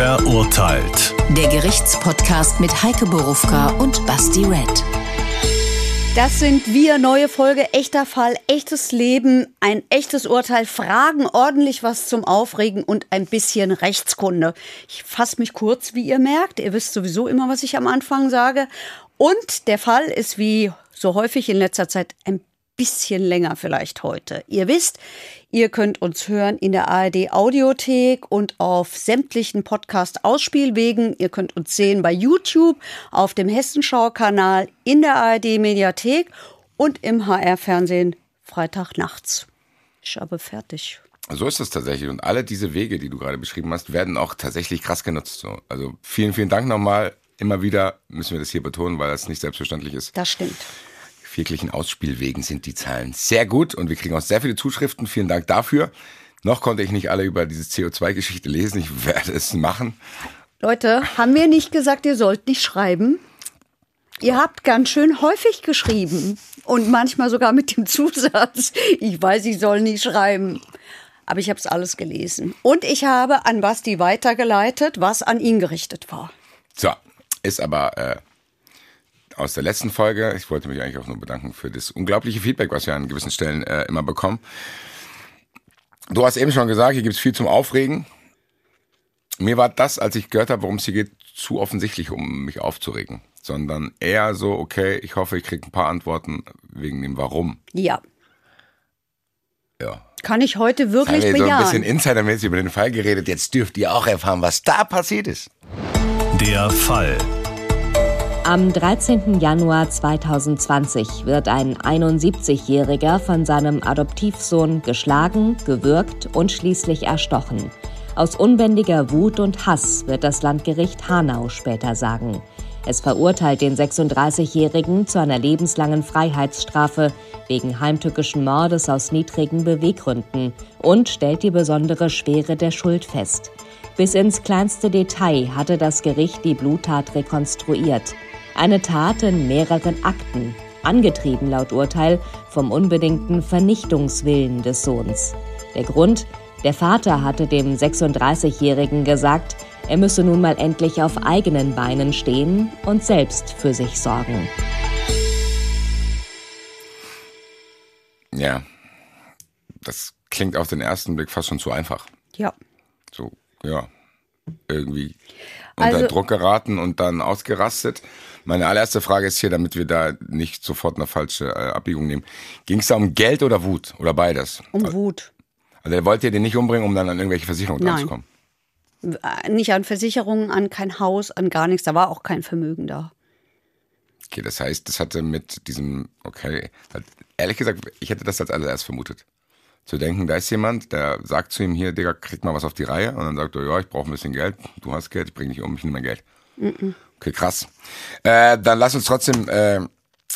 Verurteilt. Der Gerichtspodcast mit Heike Borufka und Basti Red. Das sind wir, neue Folge, echter Fall, echtes Leben, ein echtes Urteil, Fragen, ordentlich was zum Aufregen und ein bisschen Rechtskunde. Ich fasse mich kurz, wie ihr merkt. Ihr wisst sowieso immer, was ich am Anfang sage. Und der Fall ist wie so häufig in letzter Zeit ein bisschen länger vielleicht heute. Ihr wisst, ihr könnt uns hören in der ARD Audiothek und auf sämtlichen Podcast Ausspielwegen. Ihr könnt uns sehen bei YouTube, auf dem Hessenschau-Kanal, in der ARD Mediathek und im HR Fernsehen Freitag nachts. Ich habe fertig. So ist es tatsächlich. Und alle diese Wege, die du gerade beschrieben hast, werden auch tatsächlich krass genutzt. So. Also vielen, vielen Dank nochmal. Immer wieder müssen wir das hier betonen, weil das nicht selbstverständlich ist. Das stimmt wirklichen Ausspielwegen sind die Zahlen sehr gut und wir kriegen auch sehr viele Zuschriften. Vielen Dank dafür. Noch konnte ich nicht alle über diese CO2-Geschichte lesen. Ich werde es machen. Leute, haben wir nicht gesagt, ihr sollt nicht schreiben? Ihr habt ganz schön häufig geschrieben und manchmal sogar mit dem Zusatz, ich weiß, ich soll nicht schreiben. Aber ich habe es alles gelesen. Und ich habe an Basti weitergeleitet, was an ihn gerichtet war. So, ist aber äh, aus der letzten Folge. Ich wollte mich eigentlich auch nur bedanken für das unglaubliche Feedback, was wir an gewissen Stellen äh, immer bekommen. Du hast eben schon gesagt, hier gibt es viel zum Aufregen. Mir war das, als ich gehört habe, worum es hier geht, zu offensichtlich, um mich aufzuregen. Sondern eher so, okay, ich hoffe, ich kriege ein paar Antworten wegen dem Warum. Ja. Ja. Kann ich heute wirklich haben wir bejahen. so ein bisschen insidermäßig über den Fall geredet. Jetzt dürft ihr auch erfahren, was da passiert ist. Der Fall. Am 13. Januar 2020 wird ein 71-Jähriger von seinem Adoptivsohn geschlagen, gewürgt und schließlich erstochen. Aus unbändiger Wut und Hass wird das Landgericht Hanau später sagen. Es verurteilt den 36-Jährigen zu einer lebenslangen Freiheitsstrafe wegen heimtückischen Mordes aus niedrigen Beweggründen und stellt die besondere Schwere der Schuld fest. Bis ins kleinste Detail hatte das Gericht die Bluttat rekonstruiert. Eine Tat in mehreren Akten, angetrieben laut Urteil vom unbedingten Vernichtungswillen des Sohns. Der Grund, der Vater hatte dem 36-Jährigen gesagt, er müsse nun mal endlich auf eigenen Beinen stehen und selbst für sich sorgen. Ja, das klingt auf den ersten Blick fast schon zu einfach. Ja. So, ja, irgendwie unter Also- Druck geraten und dann ausgerastet. Meine allererste Frage ist hier, damit wir da nicht sofort eine falsche äh, Abbiegung nehmen. Ging es da um Geld oder Wut? Oder beides? Um Wut. Also er wollte den nicht umbringen, um dann an irgendwelche Versicherungen Nein. ranzukommen. Äh, Nicht an Versicherungen, an kein Haus, an gar nichts. Da war auch kein Vermögen da. Okay, das heißt, das hatte mit diesem, okay, halt, ehrlich gesagt, ich hätte das als allererst vermutet. Zu denken, da ist jemand, der sagt zu ihm hier, Digga, krieg mal was auf die Reihe. Und dann sagt er, ja, ich brauche ein bisschen Geld. Du hast Geld, ich bring dich um, ich nehme mein Geld. Okay, krass. Äh, dann lass uns trotzdem äh,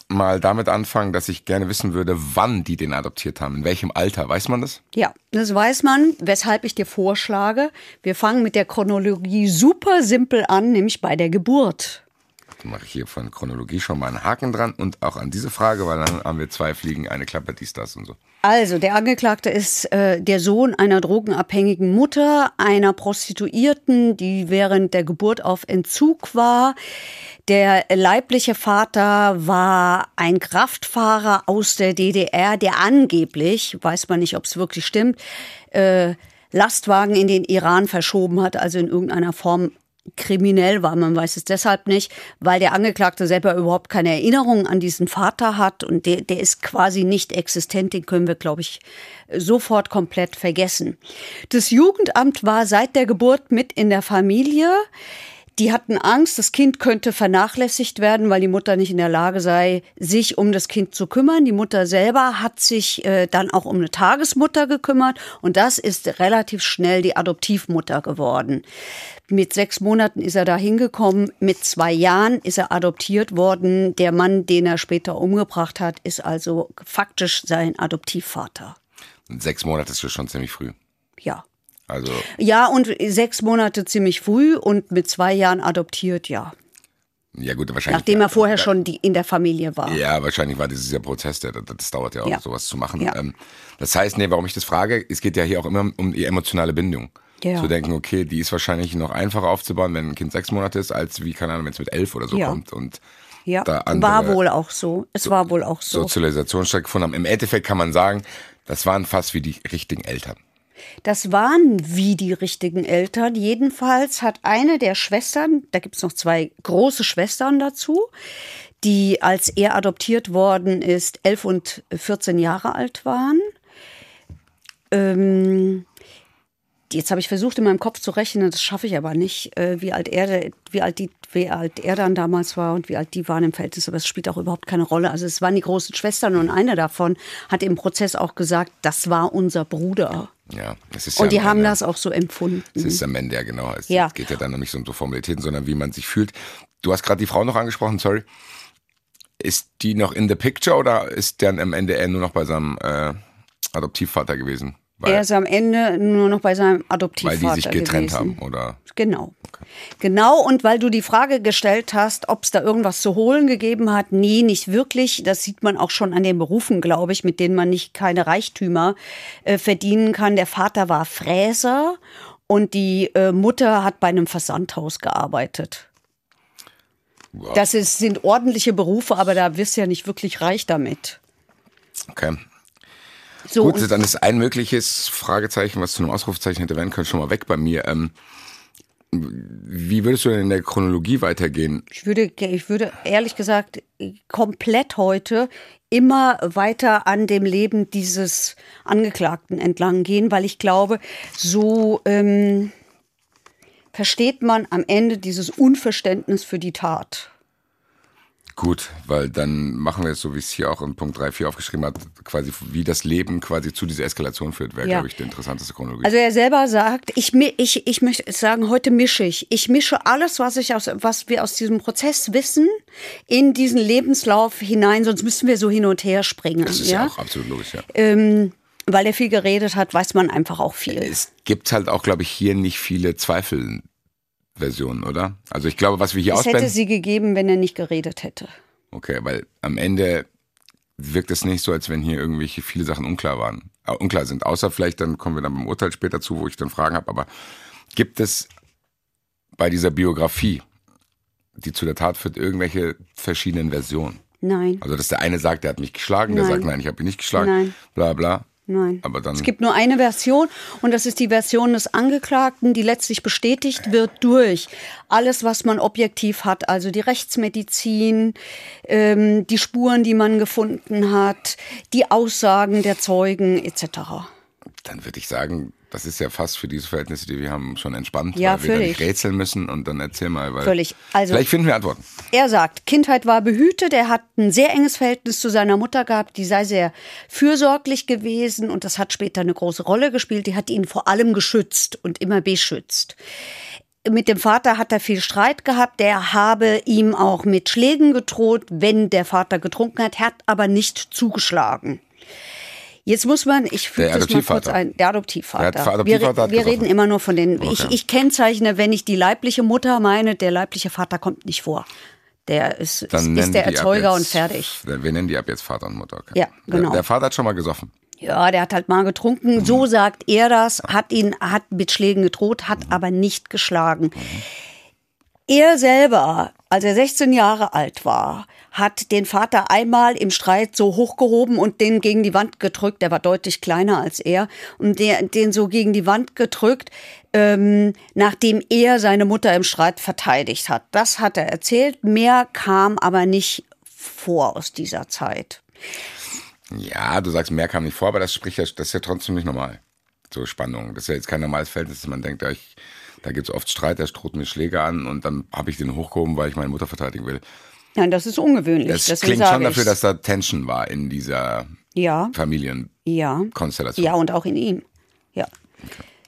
mal damit anfangen, dass ich gerne wissen würde, wann die den adoptiert haben. In welchem Alter, weiß man das? Ja, das weiß man, weshalb ich dir vorschlage. Wir fangen mit der Chronologie super simpel an, nämlich bei der Geburt. Mache ich hier von Chronologie schon mal einen Haken dran und auch an diese Frage, weil dann haben wir zwei Fliegen, eine Klappe, dies, das und so. Also, der Angeklagte ist äh, der Sohn einer drogenabhängigen Mutter, einer Prostituierten, die während der Geburt auf Entzug war. Der leibliche Vater war ein Kraftfahrer aus der DDR, der angeblich, weiß man nicht, ob es wirklich stimmt, äh, Lastwagen in den Iran verschoben hat, also in irgendeiner Form kriminell war. Man weiß es deshalb nicht, weil der Angeklagte selber überhaupt keine Erinnerung an diesen Vater hat und der, der ist quasi nicht existent. Den können wir, glaube ich, sofort komplett vergessen. Das Jugendamt war seit der Geburt mit in der Familie. Die hatten Angst, das Kind könnte vernachlässigt werden, weil die Mutter nicht in der Lage sei, sich um das Kind zu kümmern. Die Mutter selber hat sich äh, dann auch um eine Tagesmutter gekümmert und das ist relativ schnell die Adoptivmutter geworden. Mit sechs Monaten ist er da hingekommen, mit zwei Jahren ist er adoptiert worden. Der Mann, den er später umgebracht hat, ist also faktisch sein Adoptivvater. Sechs Monate ist schon ziemlich früh. Ja. Also Ja, und sechs Monate ziemlich früh und mit zwei Jahren adoptiert, ja. Ja gut, wahrscheinlich. Nachdem er vorher schon die, in der Familie war. Ja, wahrscheinlich war dieses ja Prozess, der, das, dauert ja auch, Ja. sowas zu machen. Ja. Ähm, das heißt, nee, warum ich das frage, es geht ja hier auch immer um die emotionale Bindung. Ja. Zu denken, okay, die ist wahrscheinlich noch einfacher aufzubauen, wenn ein Kind sechs Monate ist, als wie, keine Ahnung, wenn es mit elf oder so Ja. kommt. Und Ja, da war wohl auch so. Es war wohl auch so. Sozialisation stattgefunden haben. Im Endeffekt kann man sagen, das waren fast wie die richtigen Eltern. Das waren wie die richtigen Eltern. Jedenfalls hat eine der Schwestern, da gibt's noch zwei große Schwestern dazu, die als er adoptiert worden ist, elf und 14 Jahre alt waren. Ähm, jetzt habe ich versucht, in meinem Kopf zu rechnen, das schaffe ich aber nicht, äh, wie alt er, wie alt die, wie alt er dann damals war und wie alt die waren im Verhältnis, aber es spielt auch überhaupt keine Rolle. Also es waren die großen Schwestern und eine davon hat im Prozess auch gesagt, das war unser Bruder. Ja, es ist Und die ja am haben Ende- das auch so empfunden. Es ist am Ende ja genau. Es Ja. geht ja dann noch nicht um so Formalitäten, sondern wie man sich fühlt. Du hast gerade die Frau noch angesprochen, sorry. Ist die noch in the picture oder ist der am Ende eher nur noch bei seinem äh, Adoptivvater gewesen? Weil, er ist am Ende nur noch bei seinem weil Adoptivvater die sich getrennt gewesen. haben, oder? Genau. Genau, und weil du die Frage gestellt hast, ob es da irgendwas zu holen gegeben hat, nee, nicht wirklich. Das sieht man auch schon an den Berufen, glaube ich, mit denen man nicht keine Reichtümer äh, verdienen kann. Der Vater war Fräser und die äh, Mutter hat bei einem Versandhaus gearbeitet. Wow. Das ist, sind ordentliche Berufe, aber da wirst du ja nicht wirklich reich damit. Okay. So, Gut, dann ist ein mögliches Fragezeichen, was zu einem Ausrufezeichen hätte werden können, schon mal weg bei mir. Ähm, wie würdest du denn in der Chronologie weitergehen? Ich würde, ich würde ehrlich gesagt komplett heute immer weiter an dem Leben dieses Angeklagten entlang gehen, weil ich glaube, so ähm, versteht man am Ende dieses Unverständnis für die Tat. Gut, weil dann machen wir es so, wie es hier auch in Punkt 3, 4 aufgeschrieben hat, quasi wie das Leben quasi zu dieser Eskalation führt, wäre, Ja. glaube ich, die interessanteste Chronologie. Also er selber sagt, ich, ich, ich möchte sagen, heute mische ich. Ich mische alles, was ich aus, was wir aus diesem Prozess wissen, in diesen Lebenslauf hinein, sonst müssten wir so hin und her springen. das ist ja, auch absolut logisch, ja. ähm, weil er viel geredet hat, weiß man einfach auch viel. Es gibt halt auch, glaube ich, hier nicht viele Zweifelversionen, oder? Also ich glaube, was wir hier Es hätte ausblenden. sie gegeben, wenn er nicht geredet hätte. Okay, weil am Ende wirkt es nicht so, als wenn hier irgendwelche viele Sachen unklar waren, äh, unklar sind. Außer vielleicht, dann kommen wir dann beim Urteil später zu, wo ich dann Fragen habe. Aber gibt es bei dieser Biografie, die zu der Tat führt, irgendwelche verschiedenen Versionen? Nein, Also, dass der eine sagt, der hat mich geschlagen, der Nein. sagt, nein, ich habe ihn nicht geschlagen, Nein. bla bla. Nein. Aber dann Es gibt nur eine Version und das ist die Version des Angeklagten, die letztlich bestätigt wird durch alles, was man objektiv hat, also die Rechtsmedizin, ähm, die Spuren, die man gefunden hat, die Aussagen der Zeugen etc. dann würde ich sagen, das ist ja fast für diese Verhältnisse, die wir haben, schon entspannt, Ja, weil wir völlig. nicht rätseln müssen und dann erzähl mal, weil Völlig. Also- vielleicht finden wir Antworten. Er sagt, Kindheit war behütet, er hat ein sehr enges Verhältnis zu seiner Mutter gehabt, die sei sehr fürsorglich gewesen und das hat später eine große Rolle gespielt. Die hat ihn vor allem geschützt und immer beschützt. Mit dem Vater hat er viel Streit gehabt. Der habe ihm auch mit Schlägen gedroht, wenn der Vater getrunken hat, hat aber nicht zugeschlagen. Jetzt muss man, ich füge das mal kurz ein, der Adoptivvater. Der Adoptivvater wir wir reden immer nur von den, ich, Okay. ich kennzeichne, wenn ich die leibliche Mutter meine, der leibliche Vater kommt nicht vor. Der ist, ist, Dann nennen ist der Erzeuger jetzt- und fertig. Wir nennen die ab jetzt Vater und Mutter. Okay. Ja, genau. Der, der Vater hat schon mal gesoffen. Ja, der hat halt mal getrunken, Mhm. so sagt er das, hat ihn, hat mit Schlägen gedroht, hat aber nicht geschlagen. Er selber, als er 16 Jahre alt war, hat den Vater einmal im Streit so hochgehoben und den gegen die Wand gedrückt. Der war deutlich kleiner als er und der, den so gegen die Wand gedrückt, ähm, nachdem er seine Mutter im Streit verteidigt hat. Das hat er erzählt. Mehr kam aber nicht vor aus dieser Zeit. Ja, du sagst, mehr kam nicht vor, aber das spricht ja, das ist ja trotzdem nicht normal. So Spannung. Das ist ja jetzt kein normales Verhältnis, dass man denkt, ich, da gibt's oft Streit, der droht mir Schläge an und dann habe ich den hochgehoben, weil ich meine Mutter verteidigen will. Nein, das ist ungewöhnlich. Das deswegen klingt schon dafür, ich's. dass da Tension war in dieser ja, Familienkonstellation. ja, ja und auch in ihm. Ja,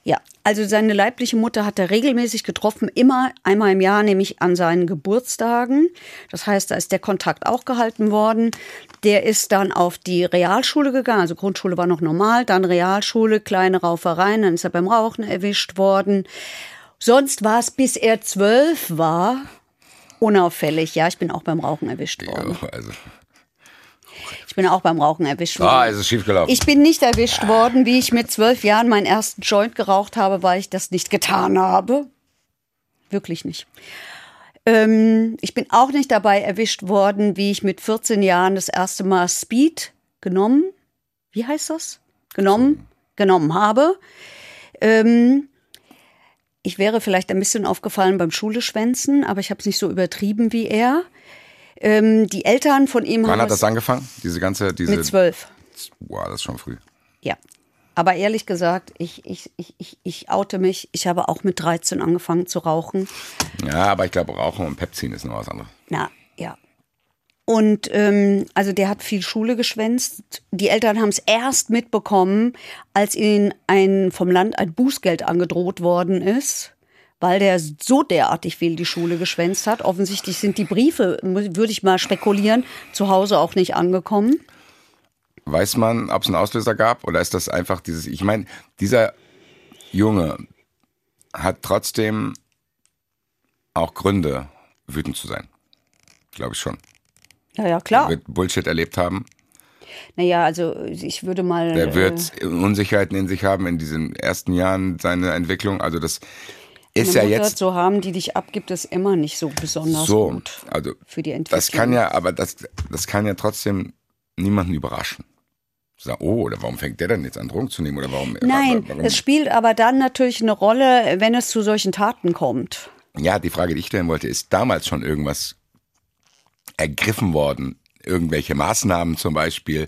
ja. Also seine leibliche Mutter hat er regelmäßig getroffen, immer einmal im Jahr, nämlich an seinen Geburtstagen. Das heißt, da ist der Kontakt auch gehalten worden. Der ist dann auf die Realschule gegangen, also Grundschule war noch normal, dann Realschule, kleine Raufereien, dann ist er beim Rauchen erwischt worden. Sonst war es, bis er zwölf war, unauffällig. Ja, ich bin auch beim Rauchen erwischt worden. Ja, also, bin auch beim Rauchen erwischt worden. Ah, es ist schiefgelaufen. Ich bin nicht erwischt worden, wie ich mit zwölf Jahren meinen ersten Joint geraucht habe, weil ich das nicht getan habe. Wirklich nicht. Ähm, ich bin auch nicht dabei erwischt worden, wie ich mit 14 Jahren das erste Mal Speed genommen, wie heißt das? Genommen, genommen habe. Ähm, ich wäre vielleicht ein bisschen aufgefallen beim Schuleschwänzen, aber ich habe es nicht so übertrieben wie er. Ähm, die Eltern von ihm Wann haben hat es das angefangen? Diese ganze, diese. mit zwölf. Wow, das ist schon früh. Ja. Aber ehrlich gesagt, ich, ich, ich, ich, ich oute mich. Ich habe auch mit 13 angefangen zu rauchen. Ja, aber ich glaube, Rauchen und Pepsin ist noch was anderes. Na, ja. Und ähm, also der hat viel Schule geschwänzt. Die Eltern haben es erst mitbekommen, als ihnen ein, vom Land ein Bußgeld angedroht worden ist, weil der so derartig viel die Schule geschwänzt hat. Offensichtlich sind die Briefe, würde ich mal spekulieren, zu Hause auch nicht angekommen. Weiß man, ob es einen Auslöser gab oder ist das einfach dieses, ich meine, dieser Junge hat trotzdem auch Gründe, wütend zu sein. Glaube ich schon. Ja, ja, Er klar. wird Bullshit erlebt haben. Naja, also ich würde mal. Der äh, wird Unsicherheiten in sich haben in diesen ersten Jahren seiner Entwicklung. Also das ist eine ja Mutter jetzt zu haben, die dich abgibt, ist immer nicht so besonders so. gut Also für die Entwicklung. das kann ja, aber das, das kann ja trotzdem niemanden überraschen. Sagen, oh, oder warum fängt der denn jetzt an, Drogen zu nehmen? Oder warum? Nein, warum? es spielt aber dann natürlich eine Rolle, wenn es zu solchen Taten kommt. Ja, die Frage, die ich stellen wollte, ist damals schon irgendwas ergriffen worden? Irgendwelche Maßnahmen zum Beispiel,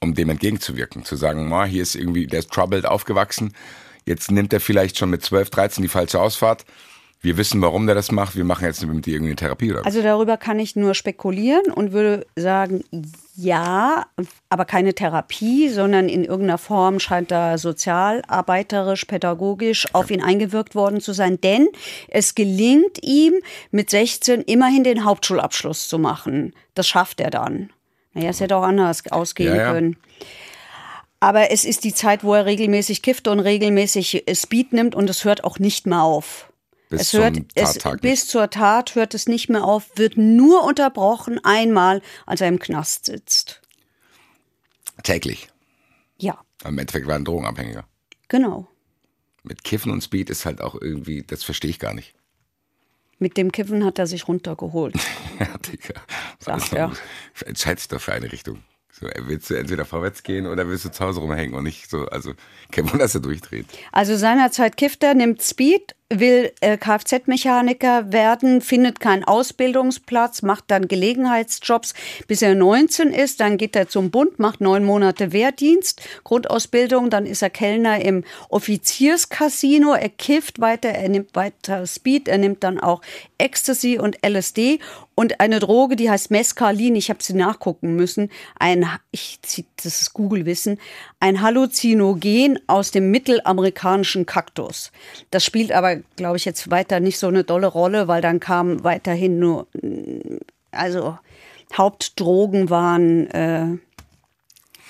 um dem entgegenzuwirken? Zu sagen, ma, hier ist irgendwie, der ist troubled aufgewachsen, jetzt nimmt er vielleicht schon mit 12, 13 die falsche Ausfahrt. Wir wissen, warum der das macht. Wir machen jetzt mit dir irgendwie eine Therapie oder was? Also darüber kann ich nur spekulieren und würde sagen, ja, aber keine Therapie, sondern in irgendeiner Form scheint da sozialarbeiterisch, pädagogisch auf ihn eingewirkt worden zu sein. Denn es gelingt ihm mit 16 immerhin den Hauptschulabschluss zu machen. Das schafft er dann. Naja, es hätte auch anders ausgehen Ja, ja. können. Aber es ist die Zeit, wo er regelmäßig kifft und regelmäßig Speed nimmt und es hört auch nicht mehr auf. Bis es hört, es, bis zur Tat hört es nicht mehr auf, wird nur unterbrochen einmal, als er im Knast sitzt. Täglich. Ja, Im Endeffekt war er ein Drogenabhängiger. genau. Mit Kiffen und Speed ist halt auch irgendwie, das verstehe ich gar nicht. Mit dem Kiffen hat er sich runtergeholt. Ja, Digga. Sagt noch er. Entscheid dich doch für eine Richtung. So, willst du entweder vorwärts gehen oder willst du zu Hause rumhängen und nicht so, also kein Wunder, dass er durchdreht. Also seinerzeit kifft er, nimmt Speed, will äh, Kfz-Mechaniker werden, findet keinen Ausbildungsplatz, macht dann Gelegenheitsjobs, bis er 19 ist. Dann geht er zum Bund, macht neun Monate Wehrdienst, Grundausbildung. Dann ist er Kellner im Offizierscasino. Er kifft weiter, er nimmt weiter Speed, er nimmt dann auch Ecstasy und LSD und eine Droge, die heißt Mescalin. Ich habe sie nachgucken müssen. Ein, ich, das ist Google-Wissen, ein Halluzinogen aus dem mittelamerikanischen Kaktus. Das spielt aber, glaube ich, jetzt weiter nicht so eine dolle Rolle, weil dann kam weiterhin nur, also Hauptdrogen waren, äh,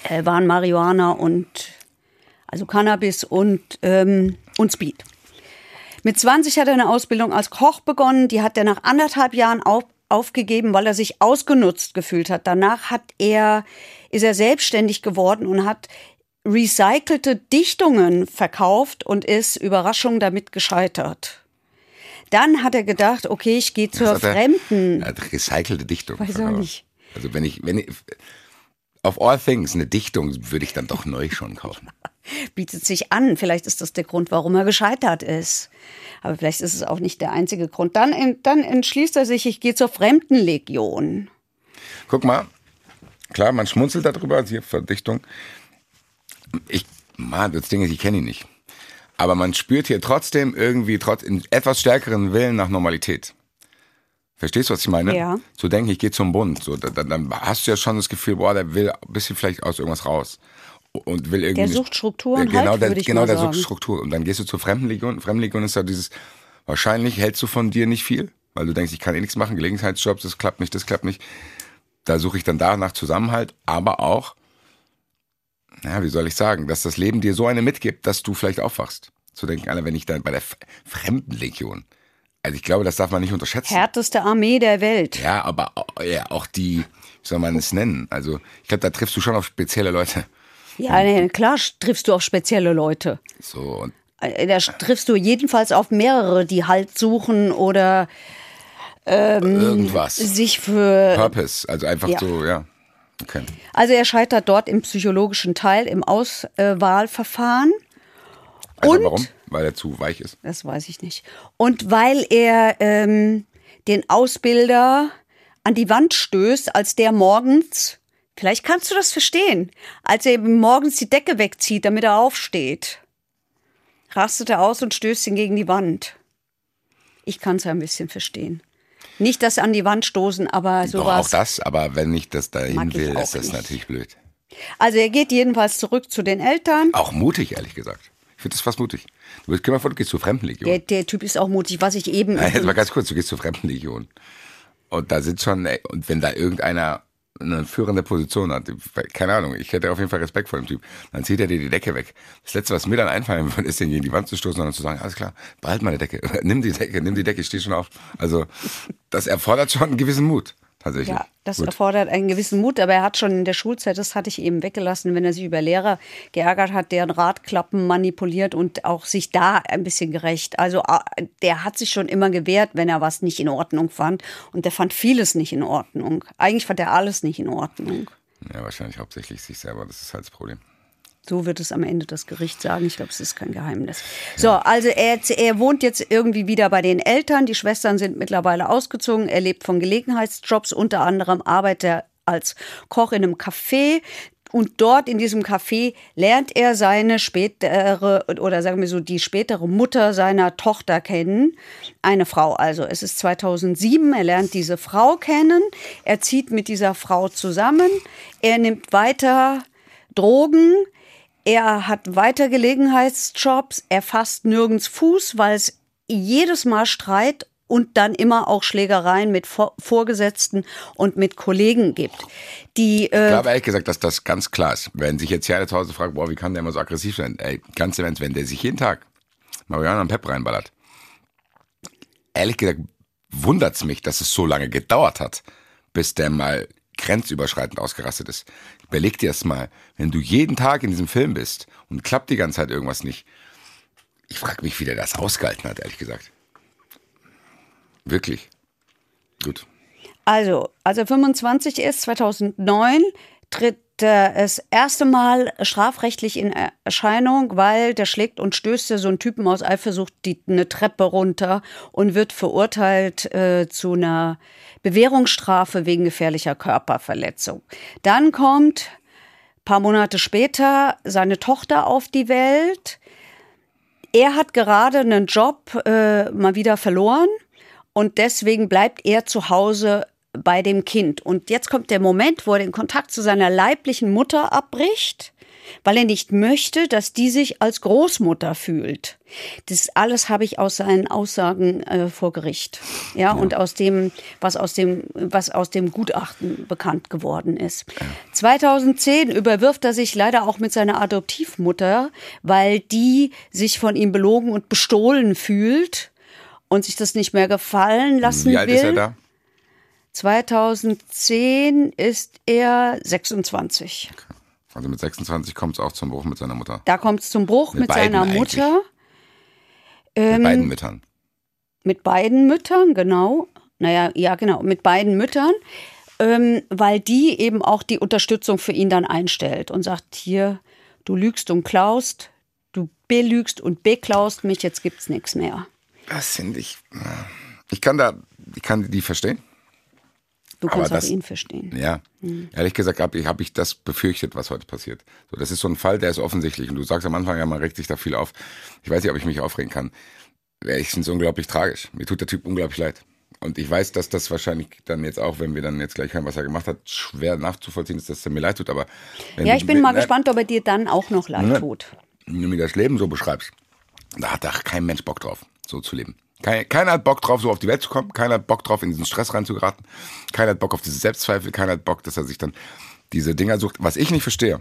äh, waren Marihuana und also Cannabis und, ähm, und Speed. Mit 20 hat er eine Ausbildung als Koch begonnen. Die hat er nach anderthalb Jahren auf, aufgegeben, weil er sich ausgenutzt gefühlt hat. Danach hat er, ist er selbstständig geworden und hat recycelte Dichtungen verkauft und ist Überraschung damit gescheitert. Dann hat er gedacht, okay, ich gehe zur hat er? Fremden. Er hat recycelte Dichtung. Weiß auch nicht. Also wenn ich, wenn ich, auf all things eine Dichtung würde ich dann doch neu schon kaufen. bietet sich an. Vielleicht ist das der Grund, warum er gescheitert ist. Aber vielleicht ist es auch nicht der einzige Grund. Dann, dann entschließt er sich, ich gehe zur Fremdenlegion. Guck mal, klar, man schmunzelt darüber, also hier Verdichtung. Ich, man, das Ding ist, ich kenne ihn nicht. Aber man spürt hier trotzdem irgendwie trotz, in etwas stärkeren Willen nach Normalität. Verstehst du, was ich meine? Ja. Zu denken, ich gehe zum Bund. So, dann, dann hast du ja schon das Gefühl, boah, der will ein bisschen vielleicht aus irgendwas raus. Und will irgendwie. Der sucht Strukturen genau, halt, der, genau, der sucht Struktur. Und dann gehst du zur Fremdenlegion. Fremdenlegion ist ja dieses, wahrscheinlich hältst du von dir nicht viel, weil du denkst, ich kann eh nichts machen, Gelegenheitsjobs, das klappt nicht, das klappt nicht. Da suche ich dann danach Zusammenhalt, aber auch, ja, wie soll ich sagen, dass das Leben dir so eine mitgibt, dass du vielleicht aufwachst. Zu denken, alle, wenn ich dann bei der Fremdenlegion, also ich glaube, das darf man nicht unterschätzen. Härteste Armee der Welt. Ja, aber au- ja, auch die, wie soll man es nennen? Also ich glaube, da triffst du schon auf spezielle Leute. Ja, nee, klar triffst du auf spezielle Leute. So, und Äh, Da triffst du jedenfalls auf mehrere, die Halt suchen oder irgendwas. sich für. Purpose, also einfach Ja. so, ja. Okay. Also er scheitert dort im psychologischen Teil, im Auswahlverfahren. Also Und- warum? Weil er zu weich ist. Das weiß ich nicht. Und weil er ähm, den Ausbilder an die Wand stößt, als der morgens, vielleicht kannst du das verstehen, als er eben morgens die Decke wegzieht, damit er aufsteht, rastet er aus und stößt ihn gegen die Wand. Ich kann es ein bisschen verstehen. Nicht das an die Wand stoßen, aber Doch auch sowas. das, aber wenn ich das dahin will, ist das nicht. natürlich blöd. Also er geht jedenfalls zurück zu den Eltern. Auch mutig, ehrlich gesagt. Ich finde das fast mutig. Du bist, mal vor, du gehst zur Fremdenlegion. Der, der Typ ist auch mutig, was ich eben. Jetzt mal ganz kurz, du gehst zur Fremdenlegion. Und da sind schon, und wenn da irgendeiner eine führende Position hat, keine Ahnung, ich hätte auf jeden Fall Respekt vor dem Typ, dann zieht er dir die Decke weg. Das Letzte, was mir dann einfallen würde, ist, den gegen die Wand zu stoßen und zu sagen, alles klar, behalt meine Decke, nimm die Decke, nimm die Decke, ich stehe schon auf. Also, das erfordert schon einen gewissen Mut, tatsächlich. Ja, das Gut. erfordert einen gewissen Mut, aber er hat schon in der Schulzeit, das hatte ich eben weggelassen, wenn er sich über Lehrer geärgert hat, deren Radklappen manipuliert und auch sich da ein bisschen gerecht. Also ah, der hat sich schon immer gewehrt, wenn er was nicht in Ordnung fand. Und der fand vieles nicht in Ordnung. Eigentlich fand er alles nicht in Ordnung. Ja, wahrscheinlich hauptsächlich sich selber, das ist halt das Problem. So wird es am Ende das Gericht sagen. Ich glaube, es ist kein Geheimnis. So, also er, er wohnt jetzt irgendwie wieder bei den Eltern. Die Schwestern sind mittlerweile ausgezogen. Er lebt von Gelegenheitsjobs. Unter anderem arbeitet er als Koch in einem Café. Und dort in diesem Café lernt er seine spätere, oder sagen wir so, die spätere Mutter seiner Tochter kennen. Eine Frau also. Es ist 2007. Er lernt diese Frau kennen. Er zieht mit dieser Frau zusammen. Er nimmt weiter Drogen. Er hat weiter Gelegenheitsjobs. Er fasst nirgends Fuß, weil es jedes Mal Streit und dann immer auch Schlägereien mit Vor Vorgesetzten und mit Kollegen gibt. Die Ich äh, glaube ehrlich gesagt, dass das ganz klar ist. Wenn sich jetzt einer zu Hause fragt, boah, wie kann der immer so aggressiv sein? Ey, ganz im Ernst, wenn der sich jeden Tag Mariana und Pep reinballert. Ehrlich gesagt, wundert's mich, dass es so lange gedauert hat, bis der mal grenzüberschreitend ausgerastet ist. Überleg dir das mal, wenn du jeden Tag in diesem Film bist und klappt die ganze Zeit irgendwas nicht. Ich frage mich, wie der das ausgehalten hat, ehrlich gesagt. Wirklich. Gut. Also, als er 25 ist, 2009, tritt das erste Mal strafrechtlich in Erscheinung, weil der schlägt und stößt ja so einen Typen aus Eifersucht die, eine Treppe runter und wird verurteilt äh, zu einer Bewährungsstrafe wegen gefährlicher Körperverletzung. Dann kommt paar Monate später seine Tochter auf die Welt. Er hat gerade einen Job äh, mal wieder verloren und deswegen bleibt er zu Hause bei dem Kind. Und jetzt kommt der Moment, wo er den Kontakt zu seiner leiblichen Mutter abbricht, weil er nicht möchte, dass die sich als Großmutter fühlt. Das alles habe ich aus seinen Aussagen äh, vor Gericht. Ja, und aus dem, was aus dem, was aus dem Gutachten bekannt geworden ist. 2010 überwirft er sich leider auch mit seiner Adoptivmutter, weil die sich von ihm belogen und bestohlen fühlt und sich das nicht mehr gefallen lassen Wie alt will. ist er da? 2010 ist er 26. Also mit 26 kommt es auch zum Bruch mit seiner Mutter. Da kommt es zum Bruch Mit mit, seiner Mutter, Ähm, mit beiden Müttern. mit beiden Müttern, genau. Naja, ja, genau, mit beiden Müttern, ähm, weil die eben auch die Unterstützung für ihn dann einstellt und sagt: Hier, du lügst und klaust, du belügst und beklaust mich, jetzt gibt's nichts mehr. Das finde ich. Ich kann da, ich kann die verstehen. Du Aber kannst auch das- ihn verstehen. Ja. Ehrlich gesagt habe ich, hab ich das befürchtet, was heute passiert. So, das ist so ein Fall, der ist offensichtlich. Und du sagst am Anfang ja, man regt sich da viel auf. Ich weiß nicht, ob ich mich aufregen kann. Ich finde es unglaublich tragisch. Mir tut der Typ unglaublich leid. Und ich weiß, dass das wahrscheinlich dann jetzt auch, wenn wir dann jetzt gleich hören, was er gemacht hat, schwer nachzuvollziehen ist, dass er mir leid tut. Aber Ja, ich bin mal ne, gespannt, ob er dir dann auch noch leid Ne. tut. wenn du mir das Leben so beschreibst, da hat da kein Mensch Bock drauf, so zu leben. Kein, keiner hat Bock drauf, so auf die Welt zu kommen. Keiner hat Bock drauf, in diesen Stress reinzugeraten. Keiner hat Bock auf diese Selbstzweifel. Keiner hat Bock, dass er sich dann diese Dinger sucht. Was ich nicht verstehe,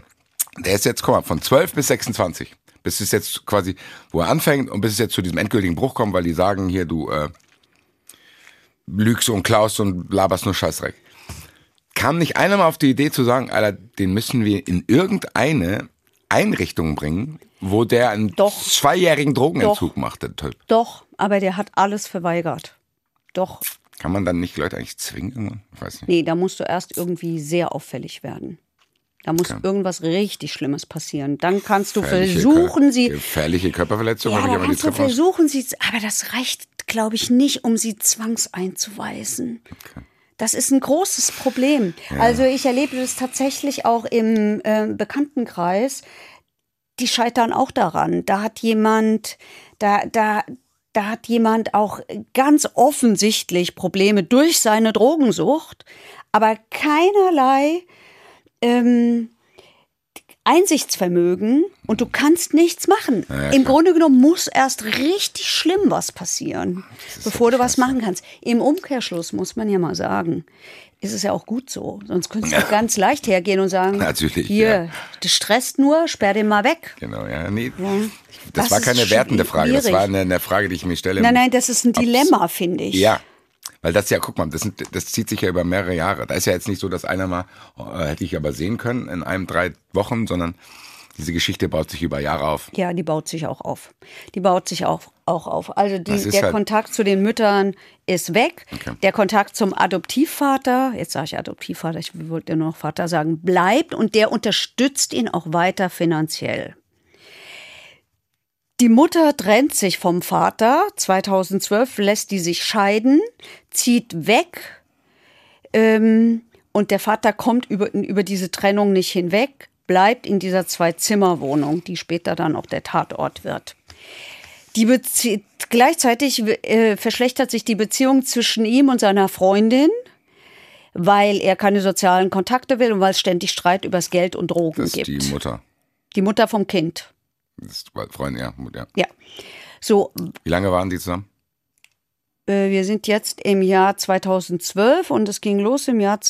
der ist jetzt, guck mal, von 12 bis 26. Bis es jetzt quasi, wo er anfängt und bis es jetzt zu diesem endgültigen Bruch kommt, weil die sagen hier, du äh, lügst und klaust und laberst nur Scheißdreck. kam nicht einer mal auf die Idee zu sagen, Alter, den müssen wir in irgendeine Einrichtung bringen, wo der einen Doch. zweijährigen Drogenentzug macht, der Typ. Doch, aber der hat alles verweigert. Doch. Kann man dann nicht Leute eigentlich zwingen? Ich weiß nicht. Nee, da musst du erst irgendwie sehr auffällig werden. Da muss Okay. irgendwas richtig Schlimmes passieren. Dann kannst du Gefährliche versuchen, Kör- sie. Gefährliche Körperverletzung, Ja, habe ich da aber die kannst du versuchen, sie. Aber das reicht, glaube ich, nicht, um sie zwangseinzuweisen. Das ist ein großes Problem. Also ich erlebe das tatsächlich auch im äh, Bekanntenkreis. Die scheitern auch daran. Da hat jemand, da, da, da hat jemand auch ganz offensichtlich Probleme durch seine Drogensucht, aber keinerlei ähm, Einsichtsvermögen und du kannst nichts machen. Ja, Im. Grunde genommen muss erst richtig schlimm was passieren, bevor du was machen kannst. Im Umkehrschluss muss man ja mal sagen, ist es ja auch gut so. Sonst könntest du ganz leicht hergehen und sagen, Natürlich, hier, ja. das stresst nur, sperr den mal weg. Genau, ja. Nee, Ja. Das, Das war keine wertende Frage, das war eine, eine Frage, die ich mir stelle. Nein, nein, das ist ein Dilemma, finde ich. Ja, weil das ja, guck mal, das, sind, das zieht sich ja über mehrere Jahre. Da ist ja jetzt nicht so, dass einer mal, oh, hätte ich aber sehen können in einem, drei Wochen, sondern diese Geschichte baut sich über Jahre auf. Ja, die baut sich auch auf. Die baut sich auch, auch auf. Also die, der halt- Kontakt zu den Müttern ist weg. Okay. Der Kontakt zum Adoptivvater, jetzt sage ich Adoptivvater, ich wollte nur noch Vater sagen, bleibt und der unterstützt ihn auch weiter finanziell. Die Mutter trennt sich vom Vater. 2012 lässt die sich scheiden, zieht weg. Ähm, und der Vater kommt über, über diese Trennung nicht hinweg, bleibt in dieser Zwei-Zimmer-Wohnung, die später dann auch der Tatort wird. Die Bezie gleichzeitig äh, verschlechtert sich die Beziehung zwischen ihm und seiner Freundin, weil er keine sozialen Kontakte will und weil es ständig Streit übers Geld und Drogen Das ist gibt. die Mutter. die Mutter vom Kind. Das ist Freundin, ja, Mut- ja. So, Wie lange waren die zusammen? äh, wir sind jetzt im Jahr 2012 und es ging los im Jahr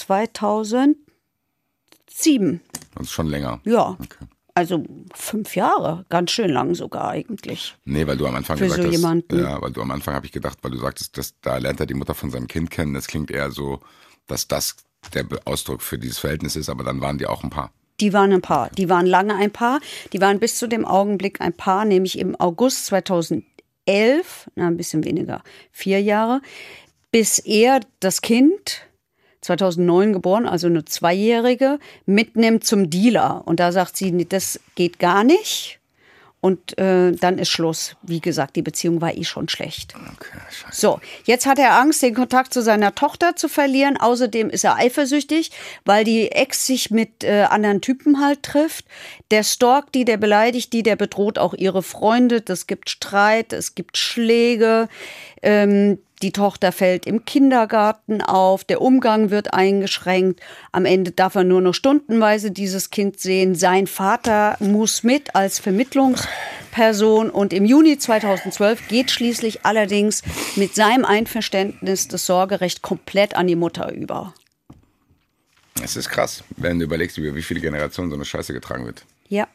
2007. Das ist schon länger. Ja, Okay. also fünf Jahre, ganz schön lang sogar eigentlich. Nee, weil du am Anfang Für gesagt so hast, jemanden. ja, weil du am Anfang habe ich gedacht, weil du sagtest, dass da lernt er die Mutter von seinem Kind kennen. Das klingt eher so, dass das der Ausdruck für dieses Verhältnis ist, aber dann waren die auch ein Paar. Die waren ein Paar. Die waren lange ein Paar. Die waren bis zu dem Augenblick ein Paar, nämlich im August 2011, na ein bisschen weniger, vier Jahre, bis er das Kind 2009 geboren, also eine Zweijährige, mitnimmt zum Dealer. Und da sagt sie, nee, das geht gar nicht. Und äh, dann ist Schluss. Wie gesagt, die Beziehung war eh schon schlecht. Okay, scheiße. So, jetzt hat er Angst, den Kontakt zu seiner Tochter zu verlieren. Außerdem ist er eifersüchtig, weil die Ex sich mit äh, anderen Typen halt trifft. Der stalkt die, der beleidigt die, der bedroht auch ihre Freunde. Das gibt Streit, es gibt Schläge. Ähm, die Tochter fällt im Kindergarten auf, der Umgang wird eingeschränkt. Am Ende darf er nur noch stundenweise dieses Kind sehen. Sein Vater muss mit als Vermittlungsperson und im Juni 2012 geht schließlich allerdings mit seinem Einverständnis das Sorgerecht komplett an die Mutter über. Es ist krass, wenn du überlegst, über wie viele Generationen so eine Scheiße getragen wird. Ja,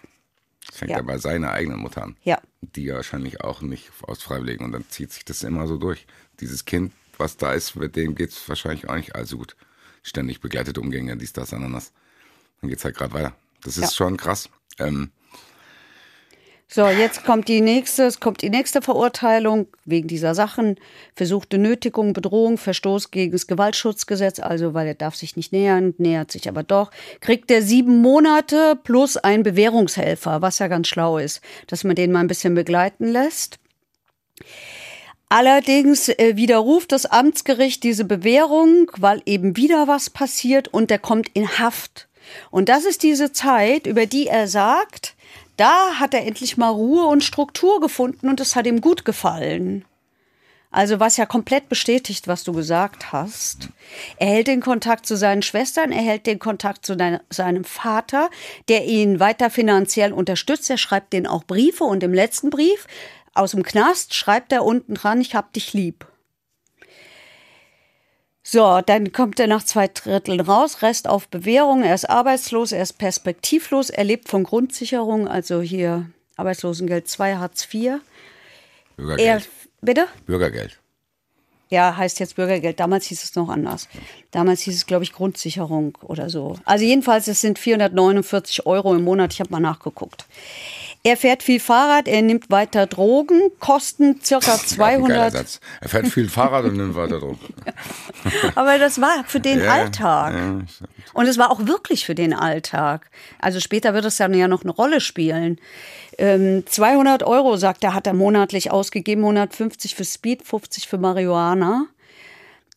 fängt Ja. ja bei seiner eigenen Mutter an. ja. Die ja wahrscheinlich auch nicht aus Freiwilligen und dann zieht sich das immer so durch. Dieses Kind, was da ist, mit dem geht es wahrscheinlich auch nicht allzu gut. Ständig begleitete Umgänge, dies, das, Ananas. Dann geht's halt gerade weiter. Das ist Ja. schon krass. Ähm, So, jetzt kommt die nächste, es kommt die nächste Verurteilung wegen dieser Sachen. Versuchte Nötigung, Bedrohung, Verstoß gegen das Gewaltschutzgesetz, also weil er darf sich nicht nähern, nähert sich aber doch. Kriegt er sieben Monate plus einen Bewährungshelfer, was ja ganz schlau ist, dass man den mal ein bisschen begleiten lässt. Allerdings äh, widerruft das Amtsgericht diese Bewährung, weil eben wieder was passiert und er kommt in Haft. Und das ist diese Zeit, über die er sagt, da hat er endlich mal Ruhe und Struktur gefunden und es hat ihm gut gefallen. Also was ja komplett bestätigt, was du gesagt hast. Er hält den Kontakt zu seinen Schwestern, er hält den Kontakt zu seinem Vater, der ihn weiter finanziell unterstützt. Er schreibt denen auch Briefe und im letzten Brief aus dem Knast schreibt er unten dran, ich hab dich lieb. So, dann kommt er nach zwei Dritteln raus, Rest auf Bewährung, er ist arbeitslos, er ist perspektivlos, er lebt von Grundsicherung, also hier Arbeitslosengeld 2, Hartz IV. Er, Bürgergeld. bitte? Bürgergeld. Ja, heißt jetzt Bürgergeld. Damals hieß es noch anders. Damals hieß es, glaube ich, Grundsicherung oder so. Also jedenfalls, es sind 449 Euro im Monat. Ich habe mal nachgeguckt. Er fährt viel Fahrrad, er nimmt weiter Drogen, kosten circa 200. Satz. Er fährt viel Fahrrad und nimmt weiter Drogen. Aber das war für den Ja, Alltag. ja. Und es war auch wirklich für den Alltag. Also später wird es dann ja noch eine Rolle spielen. Ähm, 200 Euro, sagt er, hat er monatlich ausgegeben, 150 für Speed, 50 für Marihuana.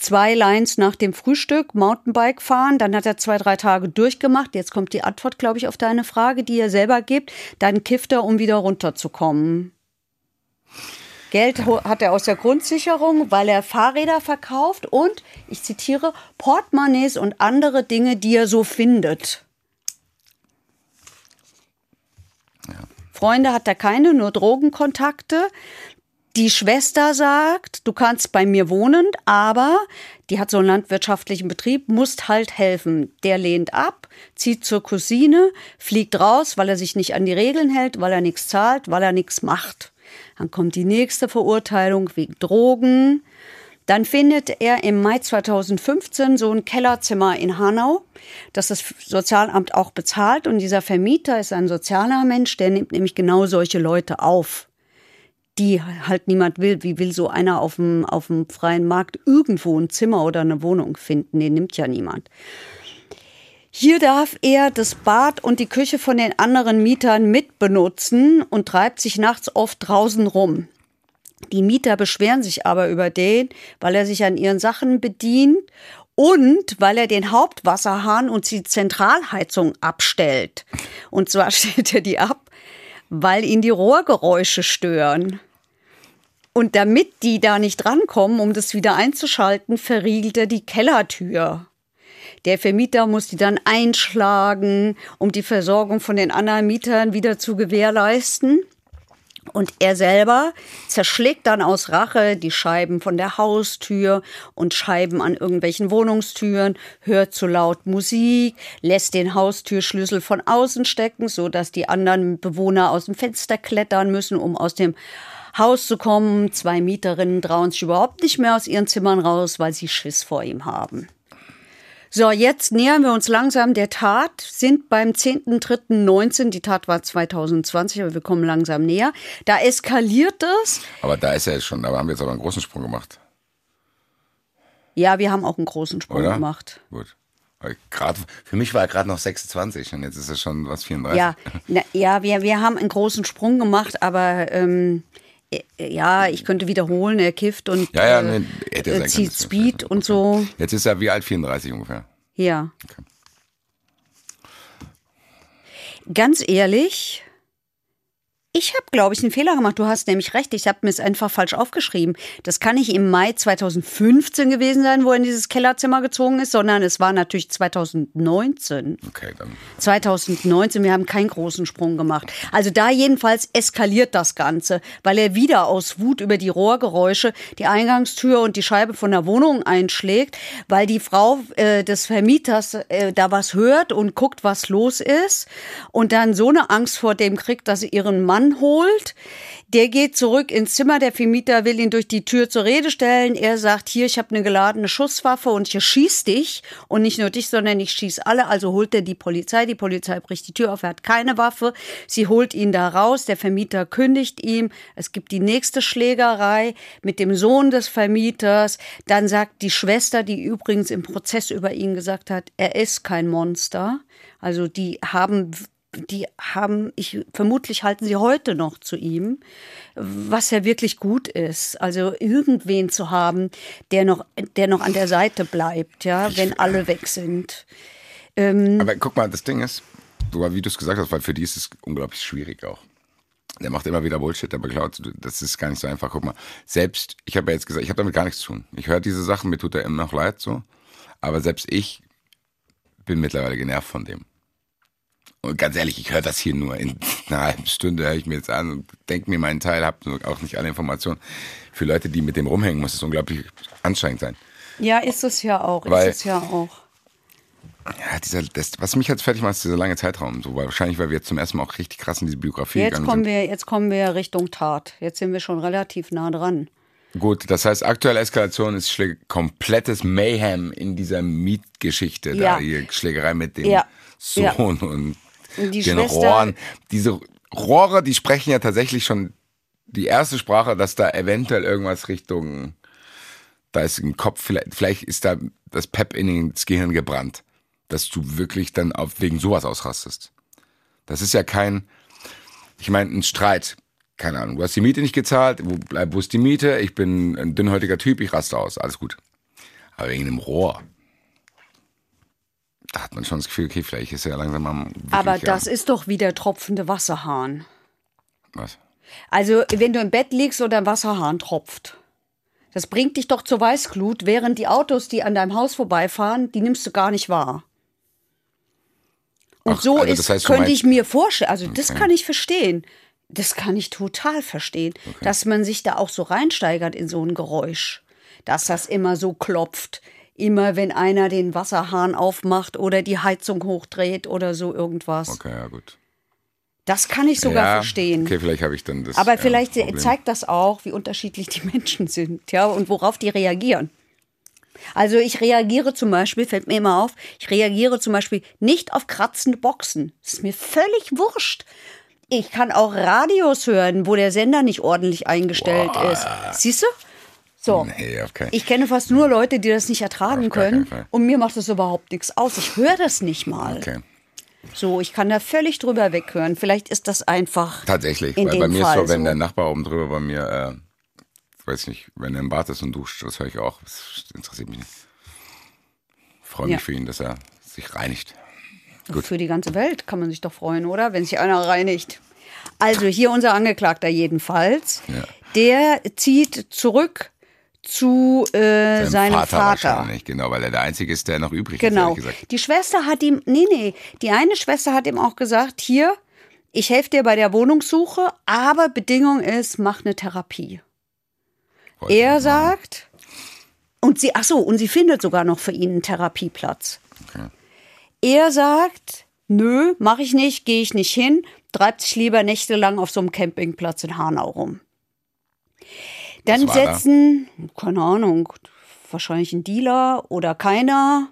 Zwei Lines nach dem Frühstück, Mountainbike fahren, dann hat er zwei, drei Tage durchgemacht. Jetzt kommt die Antwort, glaube ich, auf deine Frage, die er selber gibt. Dann kifft er, um wieder runterzukommen. Geld hat er aus der Grundsicherung, weil er Fahrräder verkauft und, ich zitiere, Portemonnaies und andere Dinge, die er so findet. Freunde hat er keine, nur Drogenkontakte. Die Schwester sagt, du kannst bei mir wohnen, aber die hat so einen landwirtschaftlichen Betrieb, musst halt helfen. Der lehnt ab, zieht zur Cousine, fliegt raus, weil er sich nicht an die Regeln hält, weil er nichts zahlt, weil er nichts macht. Dann kommt die nächste Verurteilung wegen Drogen. Dann findet er im Mai 2015 so ein Kellerzimmer in Hanau, das das Sozialamt auch bezahlt. Und dieser Vermieter ist ein sozialer Mensch, der nimmt nämlich genau solche Leute auf die halt niemand will. Wie will so einer auf dem, auf dem freien Markt irgendwo ein Zimmer oder eine Wohnung finden? Den nimmt ja niemand. Hier darf er das Bad und die Küche von den anderen Mietern mitbenutzen und treibt sich nachts oft draußen rum. Die Mieter beschweren sich aber über den, weil er sich an ihren Sachen bedient und weil er den Hauptwasserhahn und die Zentralheizung abstellt. Und zwar stellt er die ab, weil ihn die Rohrgeräusche stören. Und damit die da nicht drankommen, um das wieder einzuschalten, verriegelt er die Kellertür. Der Vermieter muss die dann einschlagen, um die Versorgung von den anderen Mietern wieder zu gewährleisten. Und er selber zerschlägt dann aus Rache die Scheiben von der Haustür und Scheiben an irgendwelchen Wohnungstüren, hört zu laut Musik, lässt den Haustürschlüssel von außen stecken, so dass die anderen Bewohner aus dem Fenster klettern müssen, um aus dem Haus zu kommen. Zwei Mieterinnen trauen sich überhaupt nicht mehr aus ihren Zimmern raus, weil sie Schiss vor ihm haben. So, jetzt nähern wir uns langsam der Tat, sind beim 10.3.19, die Tat war 2020, aber wir kommen langsam näher. Da eskaliert es. Aber da ist er jetzt schon, da haben wir jetzt aber einen großen Sprung gemacht, Ja, wir haben auch einen großen Sprung oder? gemacht. Gut. Grad, für mich war er gerade noch 26 und jetzt ist er schon was 34. Ja, na, ja wir, wir haben einen großen Sprung gemacht, aber ähm, äh, ja, ich könnte wiederholen, er kifft und Ja, ja, äh, nee, äh, zieht Speed und so. Jetzt ist er wie alt? 34 ungefähr. Ja. Okay. Ganz ehrlich, ich habe, glaube ich, einen Fehler gemacht. Du hast nämlich recht. Ich habe mir es einfach falsch aufgeschrieben. Das kann nicht im Mai 2015 gewesen sein, wo er in dieses Kellerzimmer gezogen ist, sondern es war natürlich 2019. Okay, dann. 2019, wir haben keinen großen Sprung gemacht. Also da jedenfalls eskaliert das Ganze, weil er wieder aus Wut über die Rohrgeräusche die Eingangstür und die Scheibe von der Wohnung einschlägt, weil die Frau äh, des Vermieters äh, da was hört und guckt, was los ist und dann so eine Angst vor dem kriegt, dass sie ihren Mann holt. Der geht zurück ins Zimmer, der Vermieter will ihn durch die Tür zur Rede stellen. Er sagt, hier, ich habe eine geladene Schusswaffe und ich schieß dich. Und nicht nur dich, sondern ich schieß alle. Also holt er die Polizei. Die Polizei bricht die Tür auf, er hat keine Waffe. Sie holt ihn da raus. Der Vermieter kündigt ihm. Es gibt die nächste Schlägerei mit dem Sohn des Vermieters. Dann sagt die Schwester, die übrigens im Prozess über ihn gesagt hat, er ist kein Monster. Also die haben die haben, ich vermutlich halten sie heute noch zu ihm, was ja wirklich gut ist. Also irgendwen zu haben, der noch, der noch an der Seite bleibt, ja, wenn alle weg sind. Aber guck mal, das Ding ist, du, wie du es gesagt hast, weil für die ist es unglaublich schwierig auch. Der macht immer wieder Bullshit, der beklaut. Das ist gar nicht so einfach. Guck mal, selbst, ich habe ja jetzt gesagt, ich habe damit gar nichts zu tun. Ich höre diese Sachen, mir tut er immer noch leid so. Aber selbst ich bin mittlerweile genervt von dem. Und ganz ehrlich, ich höre das hier nur in einer halben Stunde, höre ich mir jetzt an und denke mir meinen Teil, habe auch nicht alle Informationen. Für Leute, die mit dem rumhängen, muss es unglaublich anstrengend sein. Ja, ist es ja auch, Weil- ist es ja auch. Ja, dieser, das, was mich jetzt fertig macht, ist dieser lange Zeitraum. So, weil wahrscheinlich, weil wir jetzt zum ersten Mal auch richtig krass in diese Biografie Jetzt gegangen kommen sind. wir, jetzt kommen wir Richtung Tat. Jetzt sind wir schon relativ nah dran. Gut, das heißt, aktuelle Eskalation ist Schlä komplettes Mayhem in dieser Mietgeschichte Ja. da, hier Schlägerei mit dem Ja. Sohn Ja. Und die den Schwester- Rohren. Diese Rohre, die sprechen ja tatsächlich schon die erste Sprache, dass da eventuell irgendwas Richtung, da ist im Kopf, vielleicht, vielleicht ist da das Pep in ins Gehirn gebrannt, dass du wirklich dann auf, wegen sowas ausrastest. Das ist ja kein, ich meine, ein Streit. Keine Ahnung, du hast die Miete nicht gezahlt, wo, wo ist die Miete? Ich bin ein dünnhäutiger Typ, ich raste aus, alles gut. Aber wegen einem Rohr, da hat man schon das Gefühl, okay, vielleicht ist er langsam am. Aber das ist doch wie der tropfende Wasserhahn. Was? Also, wenn du im Bett liegst und ein Wasserhahn tropft, das bringt dich doch zur Weißglut, während die Autos, die an deinem Haus vorbeifahren, die nimmst du gar nicht wahr. Und Ach, so also ist, das heißt, könnte ich mir vorstellen, also das Okay. kann ich verstehen. Das kann ich total verstehen, dass man sich da auch so reinsteigert in so ein Geräusch, dass das immer so klopft, immer wenn einer den Wasserhahn aufmacht oder die Heizung hochdreht oder so irgendwas. Okay, ja, gut. Das kann ich sogar ja, verstehen. Okay, vielleicht habe ich dann das. Aber ja, vielleicht Problem. zeigt das auch, wie unterschiedlich die Menschen sind, ja, und worauf die reagieren. Also ich reagiere zum Beispiel, fällt mir immer auf, ich reagiere zum Beispiel nicht auf kratzende Boxen. Das ist mir völlig wurscht. Ich kann auch Radios hören, wo der Sender nicht ordentlich eingestellt ist. Siehst du? So. Nee, auf keinen Ich kenne fast nur Leute, die das nicht ertragen können. Und mir macht das überhaupt nichts aus. Ich höre das nicht mal. Okay. So, ich kann da völlig drüber weghören. Vielleicht ist das einfach. Tatsächlich, weil bei mir Fall ist so, wenn so. der Nachbar oben drüber bei mir, äh, weiß nicht, wenn er im Bad ist und duscht, das höre ich auch. Das interessiert mich nicht. Ich freue mich Ja. für ihn, dass er sich reinigt. Gut. Für die ganze Welt kann man sich doch freuen, oder? Wenn sich einer reinigt. Also hier unser Angeklagter jedenfalls. Ja. Der zieht zurück zu äh, Sein seinem Vater, Vater. wahrscheinlich, genau, weil er der Einzige ist, der noch übrig ist, Genau. ehrlich gesagt. Die Schwester hat ihm, nee, nee, die eine Schwester hat ihm auch gesagt, hier, ich helfe dir bei der Wohnungssuche, aber Bedingung ist, mach eine Therapie. Wollte Er sagt, und sie, ach so, und sie findet sogar noch für ihn einen Therapieplatz. Okay. Er sagt, nö, mache ich nicht, gehe ich nicht hin, treibt sich lieber nächtelang auf so einem Campingplatz in Hanau rum. Dann war da? setzen, keine Ahnung, wahrscheinlich ein Dealer oder keiner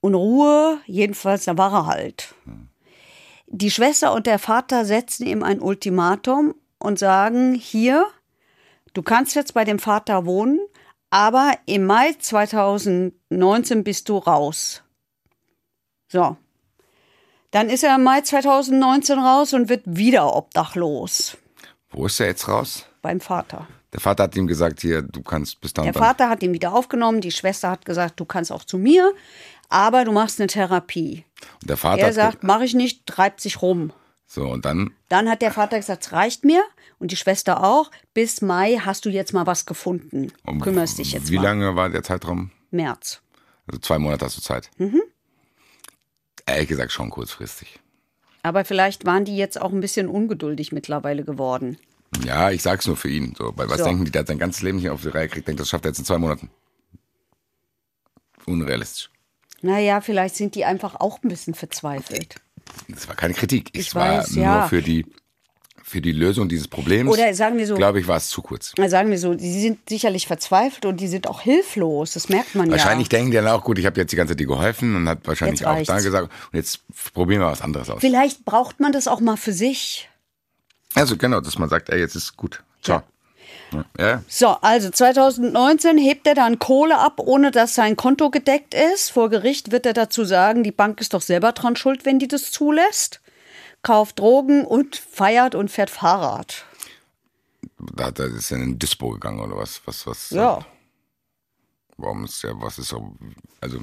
und Ruhe, jedenfalls, da war er halt. Die Schwester und der Vater setzen ihm ein Ultimatum und sagen, hier, du kannst jetzt bei dem Vater wohnen, aber im Mai 2019 bist du raus. So. Dann ist er im Mai 2019 raus und wird wieder obdachlos Wo ist er jetzt raus? beim Vater. Der Vater hat ihm gesagt, hier, du kannst bis dann Der und dann. Vater hat ihn wieder aufgenommen, die Schwester hat gesagt, du kannst auch zu mir, aber du machst eine Therapie. Und der Vater Er sagt, mache ich nicht, treibt sich rum. so, und dann, Dann hat der Vater gesagt, es reicht mir und die Schwester auch. Bis Mai hast du jetzt mal was gefunden. um, Kümmerst dich jetzt wie mal. lange war der Zeitraum? März. Also zwei Monate hast du Zeit. Mhm. Ehrlich gesagt schon kurzfristig. Aber vielleicht waren die jetzt auch ein bisschen ungeduldig mittlerweile geworden. Ja, ich sag's nur für ihn. So, weil was So. denken die, der hat sein ganzes Leben hier auf die Reihe gekriegt, denkt, das schafft er jetzt in zwei Monaten. Unrealistisch. Naja, vielleicht sind die einfach auch ein bisschen verzweifelt. Das war keine Kritik. Ich es war weiß, nur ja. für die, für die Lösung dieses Problems. Oder sagen wir so- Glaube ich, war es zu kurz. Sagen wir so, die sind sicherlich verzweifelt und die sind auch hilflos. Das merkt man Wahrscheinlich ja. denken die dann auch, gut, ich habe jetzt die ganze Zeit dir geholfen und hat wahrscheinlich Jetzt auch dann gesagt, und jetzt probieren wir was anderes aus. Vielleicht braucht man das auch mal für sich. Also genau, dass man sagt, ey, jetzt ist gut. Ciao. Ja. ja. So, also 2019 hebt er dann Kohle ab, ohne dass sein Konto gedeckt ist. Vor Gericht wird er dazu sagen, die Bank ist doch selber dran schuld, wenn die das zulässt. Kauft Drogen und feiert und fährt Fahrrad. Da hat er ist er in ein Dispo gegangen oder was? Was, was? Ja. Warum ist der, was ist so, also,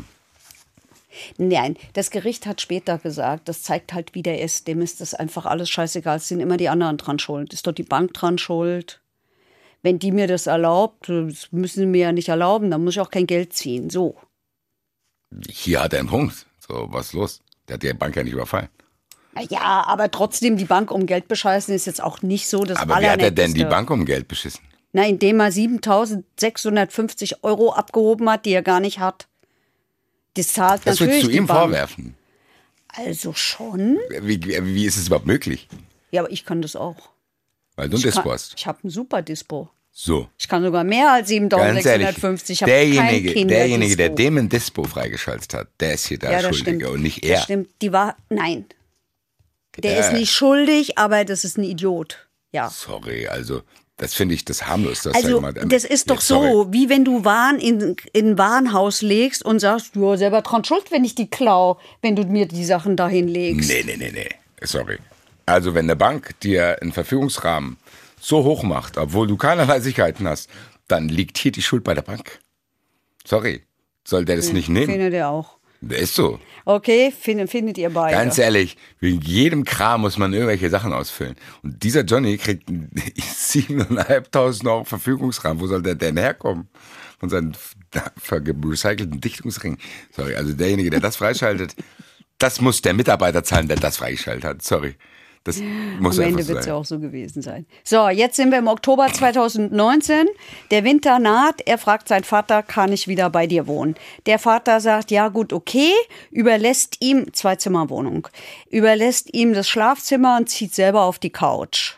Nein, das Gericht hat später gesagt, das zeigt halt, wie der ist. Dem ist das einfach alles scheißegal. Es sind immer die anderen dran schuld. Ist doch die Bank dran schuld. Wenn die mir das erlaubt, das müssen sie mir ja nicht erlauben, dann muss ich auch kein Geld ziehen. So. hier hat er einen Punkt. So, was ist los? Der hat die Bank ja nicht überfallen. Ja, aber trotzdem die Bank um Geld bescheißen ist jetzt auch nicht so das Aber wie hat er denn die. Bank um Geld beschissen? Na, indem er 7.650 Euro abgehoben hat, die er gar nicht hat. Das zahlt Das natürlich würdest du ihm vorwerfen. Also schon. Wie, wie, ist es überhaupt möglich? Ja, aber ich kann das auch. Weil du ein Ich, Dispo kann- hast. ich habe ein super Dispo. So. Ich kann sogar mehr als Ganz ehrlich, 7.650. Ich habe kein derjenige, derjenige, der dem ein Dispo freigeschaltet hat, der ist hier der ja, das Schuldige stimmt. und nicht Das er. stimmt. Die war, nein. Der Ja. ist nicht schuldig, aber das ist ein Idiot. Ja. Sorry, also das finde ich das harmlos. Das Also, mal. das ist doch Ja, so, wie wenn du Waren in, in ein Warenhaus legst und sagst, du selber dran schuld, wenn ich die klau, wenn du mir die Sachen dahin legst. Nee, nee, nee, nee. Sorry. Also, wenn eine Bank dir einen Verfügungsrahmen so hoch macht, obwohl du keinerlei Sicherheiten hast, dann liegt hier die Schuld bei der Bank. Sorry. Soll der das nicht nehmen? Findet ihr auch. Der ist so. Okay, findet, findet ihr beide. Ganz ehrlich, wegen jedem Kram muss man irgendwelche Sachen ausfüllen. Und dieser Johnny kriegt 7.500 Euro Verfügungsrahmen. Wo soll der denn herkommen? Von seinen recycelten Dichtungsringen. Sorry, also derjenige, der das freischaltet, das muss der Mitarbeiter zahlen, der das freigeschaltet hat. Sorry. Das muss Am Ende wird es ja auch so gewesen sein. So, jetzt sind wir im Oktober 2019. Der Winter naht. Er fragt seinen Vater, kann ich wieder bei dir wohnen? Der Vater sagt, ja gut, okay, überlässt ihm, Zwei-Zimmer-Wohnung, überlässt ihm das Schlafzimmer und zieht selber auf die Couch.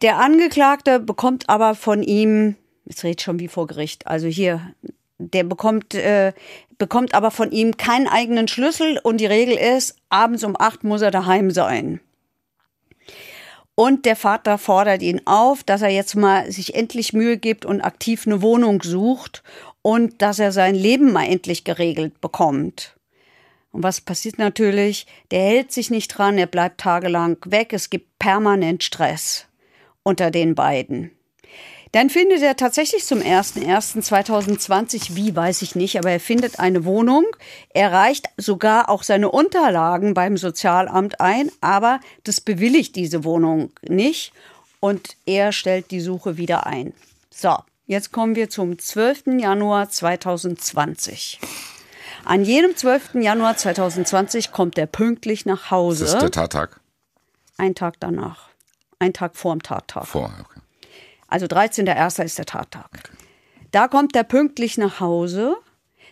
Der Angeklagte bekommt aber von ihm, jetzt redet schon wie vor Gericht, also hier, der bekommt, äh, bekommt aber von ihm keinen eigenen Schlüssel und die Regel ist, abends um acht muss er daheim sein. Und der Vater fordert ihn auf, dass er jetzt mal sich endlich Mühe gibt und aktiv eine Wohnung sucht und dass er sein Leben mal endlich geregelt bekommt. Und was passiert natürlich? Der hält sich nicht dran, er bleibt tagelang weg, es gibt permanent Stress unter den beiden. Dann findet er tatsächlich zum 01.01.2020, wie weiß ich nicht, aber er findet eine Wohnung. Er reicht sogar auch seine Unterlagen beim Sozialamt ein, aber das bewilligt diese Wohnung nicht und er stellt die Suche wieder ein. So, jetzt kommen wir zum 12. Januar 2020. An jedem 12. Januar 2020 kommt er pünktlich nach Hause. Das ist der Tattag Ein Tag danach. Ein Tag vorm Tattag. vor. Okay. Also 13.01. ist der Tattag. Da kommt er pünktlich nach Hause.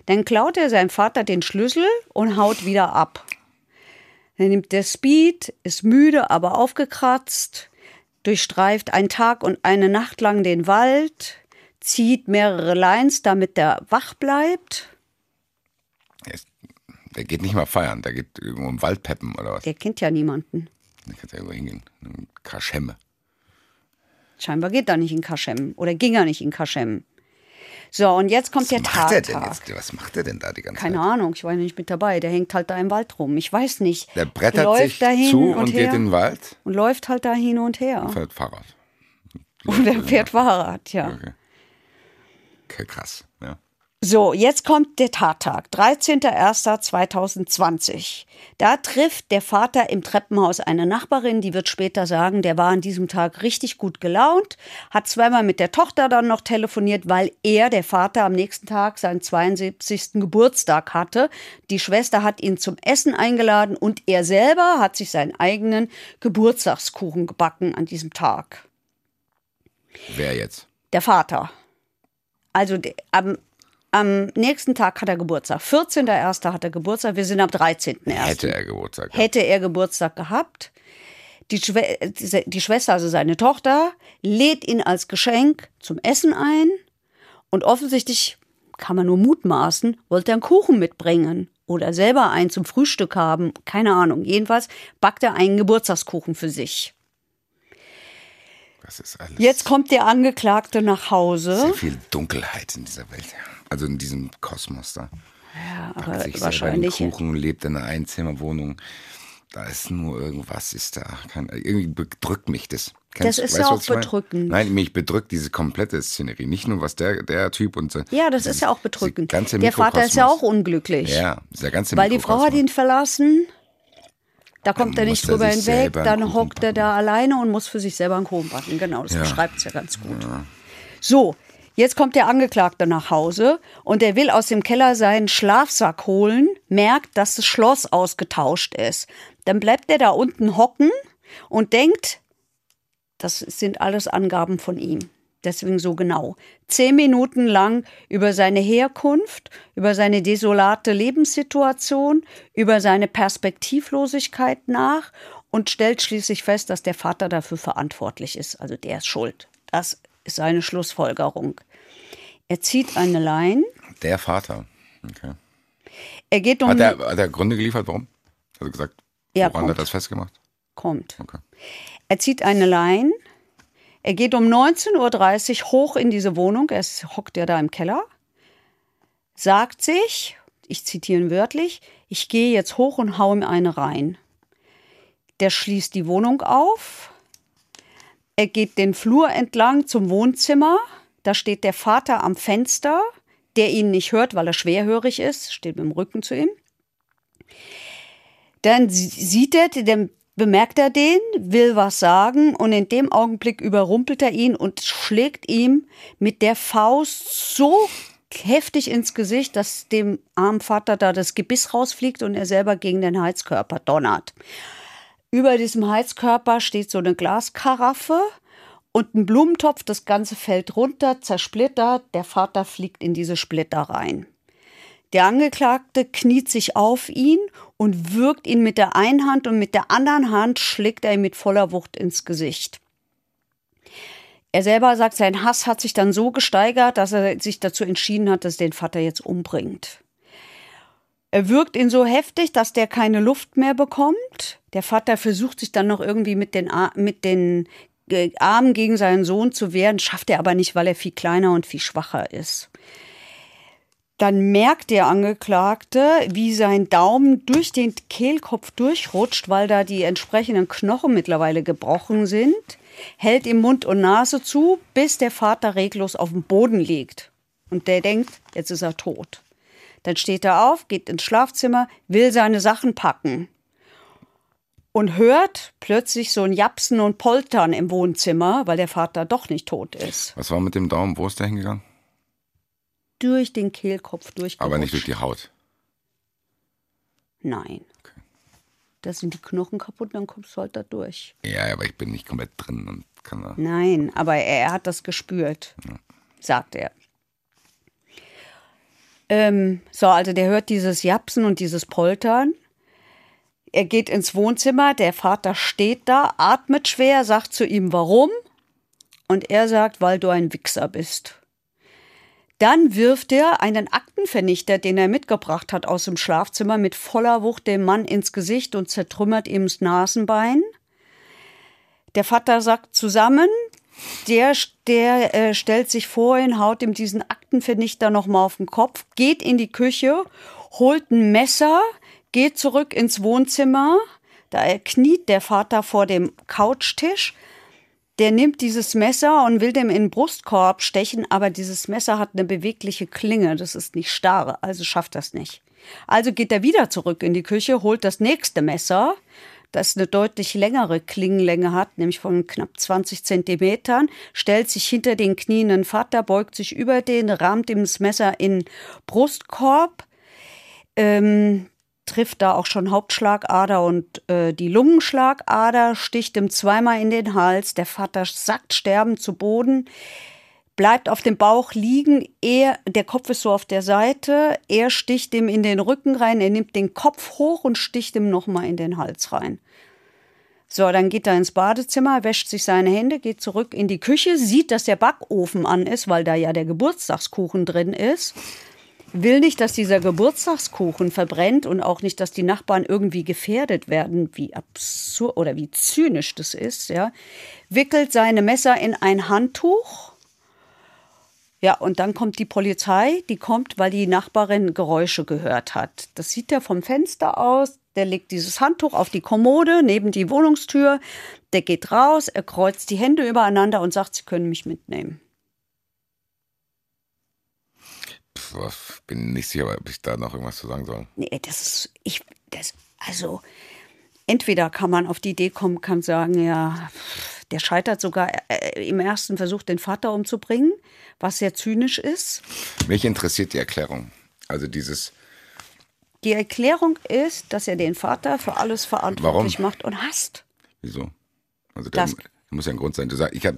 Dann klaut er seinem Vater den Schlüssel und haut wieder ab. Dann nimmt der Speed, ist müde, aber aufgekratzt, durchstreift einen Tag und eine Nacht lang den Wald, zieht mehrere Lines, damit er wach bleibt. Der geht nicht mal feiern, der geht irgendwo im Wald peppen oder was. Der kennt ja niemanden. Der kann ja irgendwo hingehen. Ein Kaschemme. Scheinbar geht er nicht in Kaschem oder ging er nicht in Kaschem. So, und jetzt kommt der Was er Tattag. jetzt? Was macht er denn da die ganze Keine Zeit? Ahnung, ich war nicht mit dabei. Der hängt halt da im Wald rum. Ich weiß nicht. Der brettert läuft sich da hin zu und, und, her geht in den Wald und läuft halt da hin und her. und fährt Fahrrad. Und er fährt Fahrrad, ja. Okay. okay, krass. Ja. So, jetzt kommt der Tattag, 13.01.2020. Da trifft der Vater im Treppenhaus eine Nachbarin, die wird später sagen, der war an diesem Tag richtig gut gelaunt, hat zweimal mit der Tochter dann noch telefoniert, weil er, der Vater, am nächsten Tag seinen 72. Geburtstag hatte. Die Schwester hat ihn zum Essen eingeladen und er selber hat sich seinen eigenen Geburtstagskuchen gebacken an diesem Tag. Wer jetzt? Der Vater. Also am, am nächsten Tag hat er Geburtstag. 14.01. hat er Geburtstag. Wir sind am 13.01. Hätte er Geburtstag. gehabt. Hätte er Geburtstag gehabt. Die, Schwe die Schwester, also seine Tochter, lädt ihn als Geschenk zum Essen ein. Und offensichtlich, kann man nur mutmaßen, wollte er einen Kuchen mitbringen. Oder selber einen zum Frühstück haben. Keine Ahnung. Jedenfalls backt er einen Geburtstagskuchen für sich. Das ist alles. Jetzt kommt der Angeklagte nach Hause. Sehr viel Dunkelheit in dieser Welt. Also in diesem Kosmos da. Ja, Packt aber sich selber den wahrscheinlich. Kuchen, lebt in einer Einzimmerwohnung. Da ist nur irgendwas, ist da. Kein, irgendwie bedrückt mich das. Das ist ja auch meine? bedrückend. Nein, mich bedrückt diese komplette Szenerie. Nicht nur was der, der Typ und so. Ja, das dieses- ist ja auch bedrückend. Ganze Der Vater ist ja auch unglücklich. Ja, dieser ganze Weil die Frau hat ihn verlassen. Da kommt Dann er nicht er drüber hinweg. Dann hockt er da alleine und muss für sich selber einen Kuchen backen. Genau, das Ja. beschreibt es ja ganz gut. So, jetzt kommt der Angeklagte nach Hause und er will aus dem Keller seinen Schlafsack holen, merkt, dass das Schloss ausgetauscht ist. Dann bleibt er da unten hocken und denkt, das sind alles Angaben von ihm. Deswegen so genau. Zehn Minuten lang über seine Herkunft, über seine desolate Lebenssituation, über seine Perspektivlosigkeit nach und stellt schließlich fest, dass der Vater dafür verantwortlich ist. Also der ist schuld. Das ist seine Schlussfolgerung. Er zieht eine Lein. Der Vater. Okay. Er geht um. Hat er, hat er Gründe geliefert, warum? Hat er gesagt, Ja, woran hat er kommt. das festgemacht? kommt. Okay. Er zieht eine Lein. Er geht um 19.30 Uhr hoch in diese Wohnung. Er hockt ja da im Keller. Sagt sich, ich zitiere ihn wörtlich, ich gehe jetzt hoch und hau ihm eine rein. Der schließt die Wohnung auf. Er geht den Flur entlang zum Wohnzimmer. Da steht der Vater am Fenster, der ihn nicht hört, weil er schwerhörig ist, steht mit dem Rücken zu ihm. Dann sie- sieht er, dann bemerkt er den, will was sagen und in dem Augenblick überrumpelt er ihn und schlägt ihm mit der Faust so heftig ins Gesicht, dass dem armen Vater da das Gebiss rausfliegt und er selber gegen den Heizkörper donnert. Über diesem Heizkörper steht so eine Glaskaraffe und ein Blumentopf. Das Ganze fällt runter, zersplittert. Der Vater fliegt in diese Splitter rein. Der Angeklagte kniet sich auf ihn und wirkt ihn mit der einen Hand und mit der anderen Hand schlägt er ihm mit voller Wucht ins Gesicht. Er selber sagt, sein Hass hat sich dann so gesteigert, dass er sich dazu entschieden hat, dass er den Vater jetzt umbringt. Er wirkt ihn so heftig, dass der keine Luft mehr bekommt. Der Vater versucht sich dann noch irgendwie mit den, Ar- mit den äh, Armen gegen seinen Sohn zu wehren, schafft er aber nicht, weil er viel kleiner und viel schwacher ist. Dann merkt der Angeklagte, wie sein Daumen durch den Kehlkopf durchrutscht, weil da die entsprechenden Knochen mittlerweile gebrochen sind, hält ihm Mund und Nase zu, bis der Vater reglos auf dem Boden liegt. Und der denkt, jetzt ist er tot. Dann steht er auf, geht ins Schlafzimmer, will seine Sachen packen und hört plötzlich so ein Japsen und Poltern im Wohnzimmer, weil der Vater doch nicht tot ist. Was war mit dem Daumen? Wo ist der hingegangen? Durch den Kehlkopf durchgerutscht. Aber nicht durch die Haut. Nein. Da sind die Knochen kaputt, dann kommst du halt da durch. Ja, aber ich bin nicht komplett drin und kann da. Nein, aber er, er hat das gespürt, sagt er. Ähm, so, also der hört dieses Japsen und dieses Poltern. Er geht ins Wohnzimmer, der Vater steht da, atmet schwer, sagt zu ihm, warum? Und er sagt, weil du ein Wichser bist. Dann wirft er einen Aktenvernichter, den er mitgebracht hat aus dem Schlafzimmer, mit voller Wucht dem Mann ins Gesicht und zertrümmert ihm das Nasenbein. Der Vater sagt zusammen, der, der äh, stellt sich vor ihn, haut ihm diesen Aktenvernichter nochmal auf den Kopf, geht in die Küche, holt ein Messer, geht zurück ins Wohnzimmer. Da kniet der Vater vor dem Couchtisch. Der nimmt dieses Messer und will dem in den Brustkorb stechen, aber dieses Messer hat eine bewegliche Klinge, das ist nicht starr, also schafft das nicht. Also geht er wieder zurück in die Küche, holt das nächste Messer, das eine deutlich längere Klingenlänge hat, nämlich von knapp 20 Zentimetern, stellt sich hinter den knienden Vater, beugt sich über den, rammt ihm das Messer in Brustkorb, ähm, trifft da auch schon Hauptschlagader und äh, die Lungenschlagader, sticht ihm zweimal in den Hals, der Vater sackt sterbend zu Boden, bleibt auf dem Bauch liegen, er, der Kopf ist so auf der Seite, er sticht ihm in den Rücken rein, er nimmt den Kopf hoch und sticht ihm nochmal in den Hals rein. So, dann geht er ins Badezimmer, wäscht sich seine Hände, geht zurück in die Küche, sieht, dass der Backofen an ist, weil da ja der Geburtstagskuchen drin ist will nicht, dass dieser Geburtstagskuchen verbrennt und auch nicht, dass die Nachbarn irgendwie gefährdet werden, wie absurd oder wie zynisch das ist, ja, wickelt seine Messer in ein Handtuch. Ja, und dann kommt die Polizei, die kommt, weil die Nachbarin Geräusche gehört hat. Das sieht er vom Fenster aus. Der legt dieses Handtuch auf die Kommode neben die Wohnungstür. Der geht raus, er kreuzt die Hände übereinander und sagt, Sie können mich mitnehmen. Pff, bin nicht sicher, ob ich da noch irgendwas zu sagen soll. Nee, das ist, ich, das, also, entweder kann man auf die Idee kommen, kann sagen, ja, der scheitert sogar äh, im ersten Versuch, den Vater umzubringen, was sehr zynisch ist. Mich interessiert die Erklärung. Also dieses, Die Erklärung ist, dass er den Vater für alles verantwortlich Warum? macht und hasst. wieso? Also der Das- muss ja ein Grund sein. Du sag, ich hab,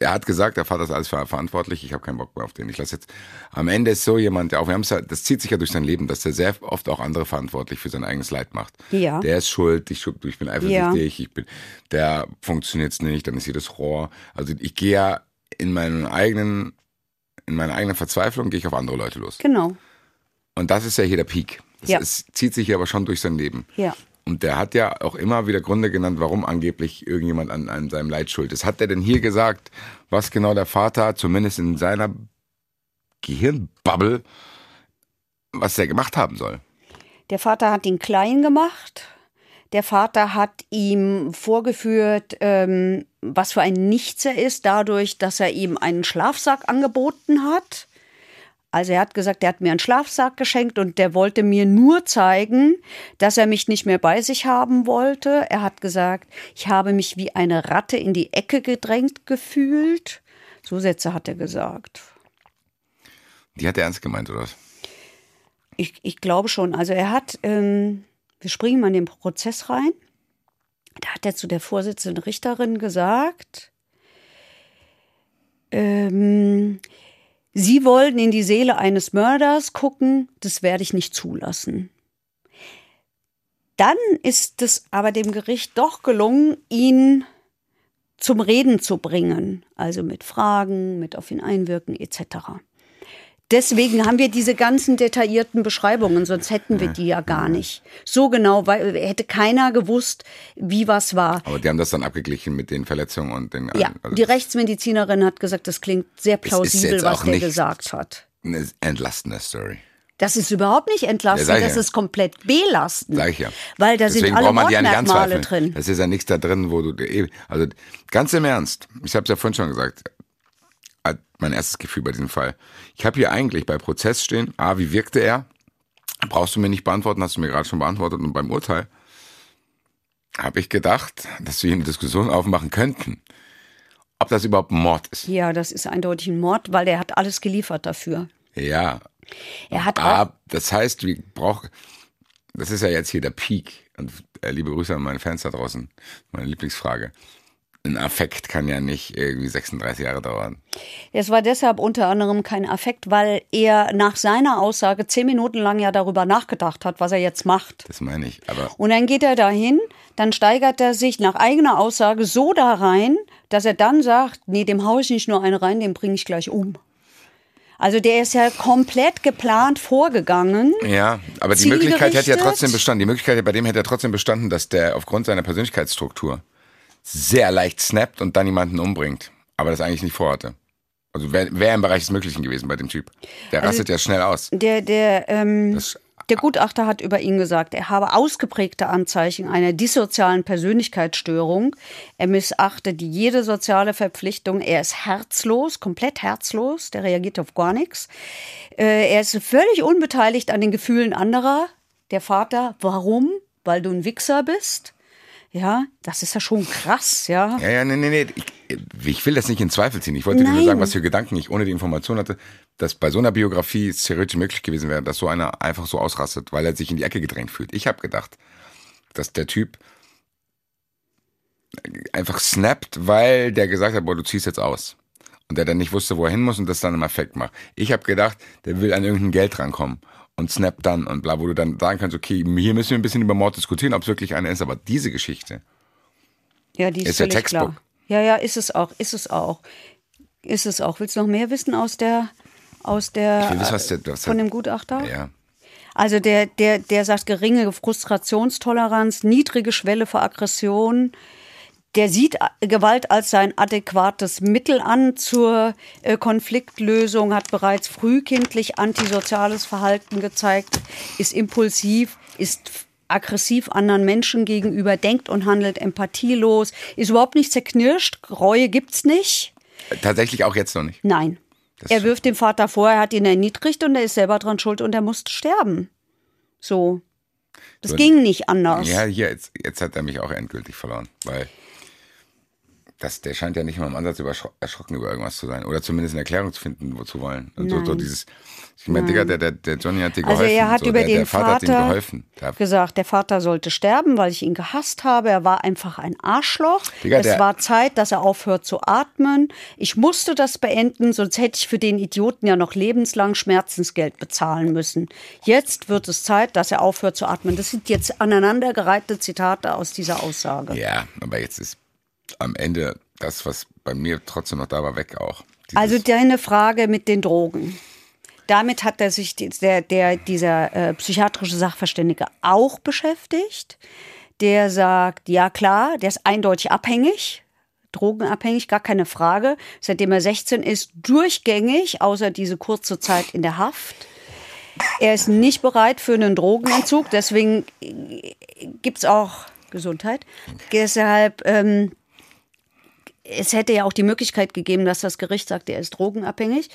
er hat gesagt, der Vater ist alles ver verantwortlich. Ich habe keinen Bock mehr auf den. Ich lasse jetzt. Am Ende ist so jemand, der auch wir haben's ja, das zieht sich ja durch sein Leben, dass er sehr oft auch andere verantwortlich für sein eigenes Leid macht. Ja. Der ist schuld, ich, ich bin eifersüchtig, ich bin, der funktioniert's nicht, dann ist hier das Rohr. Also ich gehe ja in meinen eigenen, in meiner eigenen Verzweiflung gehe ich auf andere Leute los. Genau. Und das ist ja hier der Peak. Das Ja. ist, zieht sich hier aber schon durch sein Leben. Ja. Und der hat ja auch immer wieder Gründe genannt, warum angeblich irgendjemand an, an seinem Leid schuld ist. Hat er denn hier gesagt, was genau der Vater, zumindest in seiner Gehirnbubble, was er gemacht haben soll? Der Vater hat ihn klein gemacht. Der Vater hat ihm vorgeführt, ähm, was für ein Nichts er ist, dadurch, dass er ihm einen Schlafsack angeboten hat. Also er hat gesagt, er hat mir einen Schlafsack geschenkt und der wollte mir nur zeigen, dass er mich nicht mehr bei sich haben wollte. Er hat gesagt, ich habe mich wie eine Ratte in die Ecke gedrängt gefühlt. So Sätze hat er gesagt. Die hat er ernst gemeint, oder was? Ich, ich glaube schon. Also er hat, ähm, wir springen mal in den Prozess rein. Da hat er zu der Vorsitzenden Richterin gesagt, ähm, Sie wollen in die Seele eines Mörders gucken, das werde ich nicht zulassen. Dann ist es aber dem Gericht doch gelungen, ihn zum Reden zu bringen, also mit Fragen, mit auf ihn einwirken etc. Deswegen haben wir diese ganzen detaillierten Beschreibungen, sonst hätten wir die ja gar nicht. So genau, weil hätte keiner gewusst, wie was war. Aber die haben das dann abgeglichen mit den Verletzungen und den. Ja, also die Rechtsmedizinerin hat gesagt, das klingt sehr plausibel, was der gesagt hat. eine entlastende Story. Das ist überhaupt nicht Ja, entlastend, ich das ja. ist komplett belastend. Sag ich ja. Weil da Deswegen sind alle ja Mordmerkmale drin. Das ist ja nichts da drin, wo du. eh- Also ganz im Ernst, ich habe es ja vorhin schon gesagt, mein erstes Gefühl bei diesem Fall. Ich habe hier eigentlich bei Prozess stehen, A, wie wirkte er? Brauchst du mir nicht beantworten, hast du mir gerade schon beantwortet. Und beim Urteil habe ich gedacht, dass wir hier eine Diskussion aufmachen könnten, ob das überhaupt ein Mord ist. Ja, das ist eindeutig ein Mord, weil er hat alles geliefert dafür. Ja, Er hat Ah, das heißt, wir brauchen, das ist ja jetzt hier der Peak. Und äh, liebe Grüße an meine Fans da draußen. Meine Lieblingsfrage. Ein Affekt kann ja nicht irgendwie 36 Jahre dauern. es war deshalb unter anderem kein Affekt, weil er nach seiner Aussage zehn Minuten lang ja darüber nachgedacht hat, was er jetzt macht. Das meine ich. Aber Und dann geht er dahin, dann steigert er sich nach eigener Aussage so da rein, dass er dann sagt, nee, dem hau ich nicht nur eine rein, den bringe ich gleich um. Also der ist ja komplett geplant vorgegangen. ja, aber die Möglichkeit hätte ja trotzdem bestanden. Die Möglichkeit bei dem hätte ja trotzdem bestanden, dass der aufgrund seiner Persönlichkeitsstruktur sehr leicht snappt und dann jemanden umbringt. Aber das eigentlich nicht vorhatte. Also wäre wär im Bereich des Möglichen gewesen bei dem Typ. Der Also rastet ja schnell aus. Der, der, ähm, Das, der Gutachter hat über ihn gesagt, er habe ausgeprägte Anzeichen einer dissozialen Persönlichkeitsstörung. Er missachtet jede soziale Verpflichtung. Er ist herzlos, komplett herzlos. Der reagiert auf gar nichts. Äh, er ist völlig unbeteiligt an den Gefühlen anderer. Der Vater, warum? Weil du ein Wichser bist. Ja, das ist ja schon krass, ja. Ja, ja, nee, nee, nee. Ich, ich will das nicht in Zweifel ziehen. Ich wollte dir nur Nein. sagen, was für Gedanken ich ohne die Information hatte, dass bei so einer Biografie es theoretisch möglich gewesen wäre, dass so einer einfach so ausrastet, weil er sich in die Ecke gedrängt fühlt. Ich habe gedacht, dass der Typ einfach snappt, weil der gesagt hat, boah, du ziehst jetzt aus. Und der dann nicht wusste, wo er hin muss und das dann im Effekt macht. Ich habe gedacht, der will an irgendein Geld rankommen und snappt dann und bla, wo du dann sagen kannst, okay, hier müssen wir ein bisschen über Mord diskutieren, ob es wirklich einer ist. Aber diese Geschichte, Ja, die ist, Ist ja Textbook. klar. Ja, ja, ist es auch, ist es auch. Ist es auch. Willst du noch mehr wissen aus der, aus der, wissen, was der- was der- von dem Gutachter? ja, Also der, der, der sagt geringe Frustrationstoleranz, niedrige Schwelle für Aggression. Der sieht Gewalt als sein adäquates Mittel an zur äh, Konfliktlösung, hat bereits frühkindlich antisoziales Verhalten gezeigt, ist impulsiv, ist aggressiv anderen Menschen gegenüber, denkt und handelt empathielos, ist überhaupt nicht zerknirscht, Reue gibt's nicht. tatsächlich auch jetzt noch nicht. Nein. Das er wirft dem Vater vor, er hat ihn erniedrigt und er ist selber dran schuld und er musste sterben. So. Das So, ging nicht anders. Ja, hier, jetzt, jetzt hat er mich auch endgültig verloren, weil das, der scheint ja nicht mal im Ansatz erschrocken über irgendwas zu sein. Oder zumindest eine Erklärung zu finden, wozu wollen. Und so, so dieses, ich meine, Digga, der, der, der Johnny hat dir Also geholfen. er hat so, über der, den der Vater, hat ihm Vater geholfen. Der, gesagt, der Vater sollte sterben, weil ich ihn gehasst habe. Er war einfach ein Arschloch. Digga, es war Zeit, dass er aufhört zu atmen. Ich musste das beenden, sonst hätte ich für den Idioten ja noch lebenslang Schmerzensgeld bezahlen müssen. Jetzt wird es Zeit, dass er aufhört zu atmen. Das sind jetzt aneinandergereihte Zitate aus dieser Aussage. ja, aber jetzt ist am Ende das, was bei mir trotzdem noch da war, weg auch. Dieses, Also deine Frage mit den Drogen. Damit hat er sich der, der, dieser äh, psychiatrische Sachverständige auch beschäftigt. Der sagt, ja klar, der ist eindeutig abhängig, drogenabhängig, gar keine Frage. Seitdem er 16 ist, durchgängig, außer diese kurze Zeit in der Haft. Er ist nicht bereit für einen Drogenentzug, deswegen gibt es auch Gesundheit. Deshalb ähm, es hätte ja auch die Möglichkeit gegeben, dass das Gericht sagt, er ist drogenabhängig.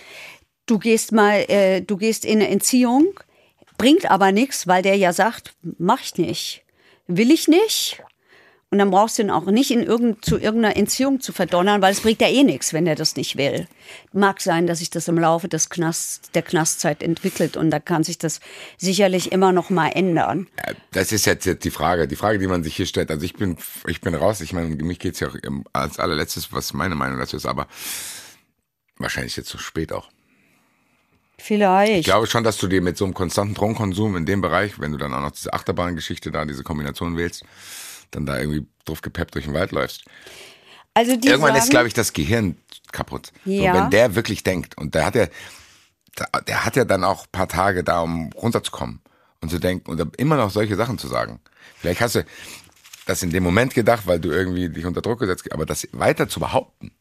Du gehst mal, äh, du gehst in eine Entziehung, bringt aber nichts, weil der ja sagt, mach ich nicht, will ich nicht. Und dann brauchst du ihn auch nicht in irgend, zu irgendeiner Entziehung zu verdonnern, weil es bringt ja eh nichts, wenn er das nicht will. Mag sein, dass sich das im Laufe des Knast, der Knastzeit entwickelt und da kann sich das sicherlich immer noch mal ändern. Das ist jetzt die Frage, die Frage, die man sich hier stellt. Also ich bin, ich bin raus. Ich meine, mich geht's ja auch als allerletztes, was meine Meinung dazu ist, aber wahrscheinlich jetzt zu spät auch. Vielleicht. Ich glaube schon, dass du dir mit so einem konstanten Drogenkonsum in dem Bereich, wenn du dann auch noch diese Achterbahngeschichte da, diese Kombination wählst, dann da irgendwie drauf gepeppt durch den Wald läufst. also die Irgendwann sagen, ist, glaube ich, das Gehirn kaputt. Ja. So, wenn der wirklich denkt und der hat ja, der, hat ja dann auch ein paar Tage da, um runterzukommen und zu denken und immer noch solche Sachen zu sagen. Vielleicht hast du das in dem Moment gedacht, weil du irgendwie dich unter Druck gesetzt, aber das weiter zu behaupten,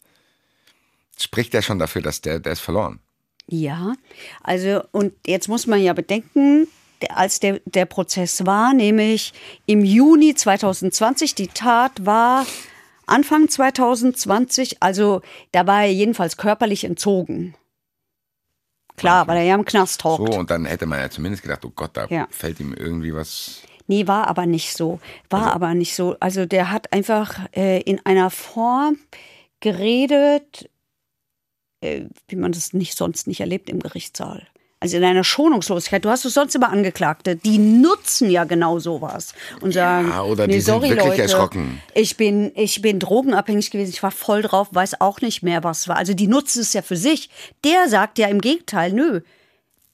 spricht ja schon dafür, dass der, der ist verloren. Ja, also und jetzt muss man ja bedenken, als der, der Prozess war, nämlich im Juni 2020, die Tat war Anfang 2020, also da war er jedenfalls körperlich entzogen. Klar, weil er ja im Knast So, hockt. und dann hätte man ja zumindest gedacht, oh Gott, da Ja. fällt ihm irgendwie was. Nee, war aber nicht so. War aber nicht so. Also der hat einfach äh, in einer Form geredet, äh, wie man das nicht sonst nicht erlebt im Gerichtssaal. Also in einer Schonungslosigkeit. Du hast es sonst immer Angeklagte, die nutzen ja genau sowas und sagen, oder die nee, sind sorry, wirklich Leute, erschrocken. Ich bin, ich bin drogenabhängig gewesen, ich war voll drauf, weiß auch nicht mehr, was war. Also die nutzen es ja für sich. Der sagt ja im Gegenteil, nö,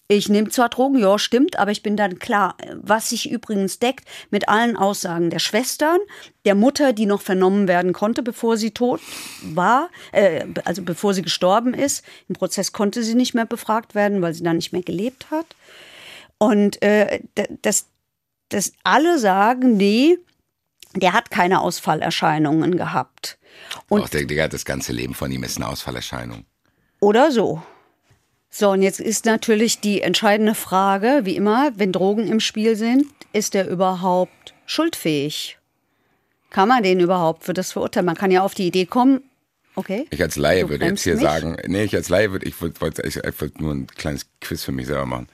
ich nehme zwar Drogen, ja, stimmt, aber ich bin dann klar, was sich übrigens deckt mit allen Aussagen der Schwestern, der Mutter, die noch vernommen werden konnte, bevor sie tot war, äh, also bevor sie gestorben ist. Im Prozess konnte sie nicht mehr befragt werden, weil sie dann nicht mehr gelebt hat. Und äh, d- das, das alle sagen, nee, der hat keine Ausfallerscheinungen gehabt. Und Auch der, der, das ganze Leben von ihm ist eine Ausfallerscheinung. oder so. So, und jetzt ist natürlich die entscheidende Frage, wie immer, wenn Drogen im Spiel sind, ist er überhaupt schuldfähig? Kann man den überhaupt für das verurteilen? Man kann ja auf die Idee kommen, okay. Ich als Laie würde jetzt hier mich? sagen, nee, ich als Laie würde, ich wollte ich, ich wollte nur ein kleines Quiz für mich selber machen.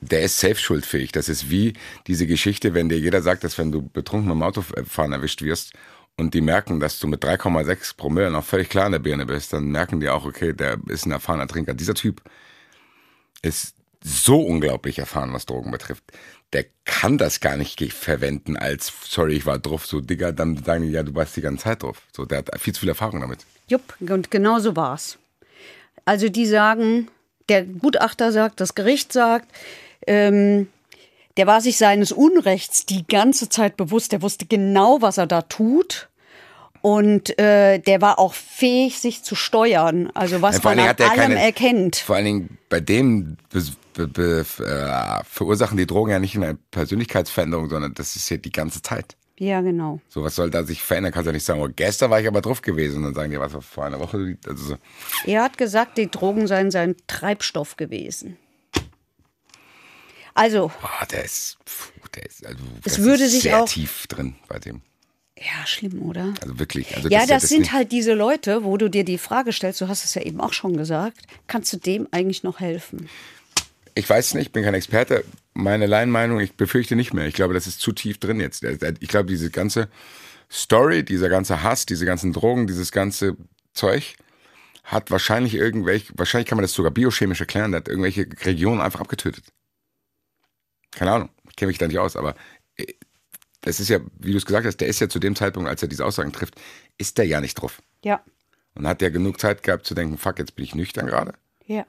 Der ist safe schuldfähig. Das ist wie diese Geschichte, wenn dir jeder sagt, dass wenn du betrunken beim Autofahren erwischt wirst und die merken, dass du mit 3,6 Promille noch völlig klar in der Birne bist, dann merken die auch, okay, der ist ein erfahrener Trinker. Dieser Typ ist so unglaublich erfahren, was Drogen betrifft. Der kann das gar nicht verwenden als, sorry, ich war drauf, so Digga, dann sagen die, ja, du warst die ganze Zeit drauf. So, der hat viel zu viel Erfahrung damit. Jupp, und genau so war's. Also die sagen, der Gutachter sagt, das Gericht sagt, ähm, der war sich seines Unrechts die ganze Zeit bewusst, der wusste genau, was er da tut. Und äh, der war auch fähig, sich zu steuern. Also was Ja, vor man an allem keine- erkennt. Vor allen Dingen bei dem be, be, äh, verursachen die Drogen ja nicht eine Persönlichkeitsveränderung, sondern das ist ja die ganze Zeit. Ja, genau. So, was soll da sich verändern? Kannst du ja nicht sagen, oh, gestern war ich aber drauf gewesen. Und dann sagen die, was vor einer Woche? Also so. Er hat gesagt, die Drogen seien sein Treibstoff gewesen. Also, Boah, der ist, pfuh, der ist, also, Es das würde ist sich sehr auch- tief drin bei dem. ja, schlimm, oder? Also wirklich. Also Ja, ist das, das sind halt diese Leute, wo du dir die Frage stellst, du hast es ja eben auch schon gesagt, kannst du dem eigentlich noch helfen? Ich weiß nicht, bin kein Experte. Meine Laienmeinung, ich befürchte nicht mehr. Ich glaube, das ist zu tief drin jetzt. Ich glaube, diese ganze Story, dieser ganze Hass, diese ganzen Drogen, dieses ganze Zeug hat wahrscheinlich irgendwelche, wahrscheinlich kann man das sogar biochemisch erklären, der hat irgendwelche Regionen einfach abgetötet. Keine Ahnung, ich kenne mich da nicht aus, aber äh, das ist ja, wie du es gesagt hast, der ist ja zu dem Zeitpunkt, als er diese Aussagen trifft, ist der ja nicht drauf. Ja, Und hat ja genug Zeit gehabt zu denken, fuck, jetzt bin ich nüchtern gerade. ja.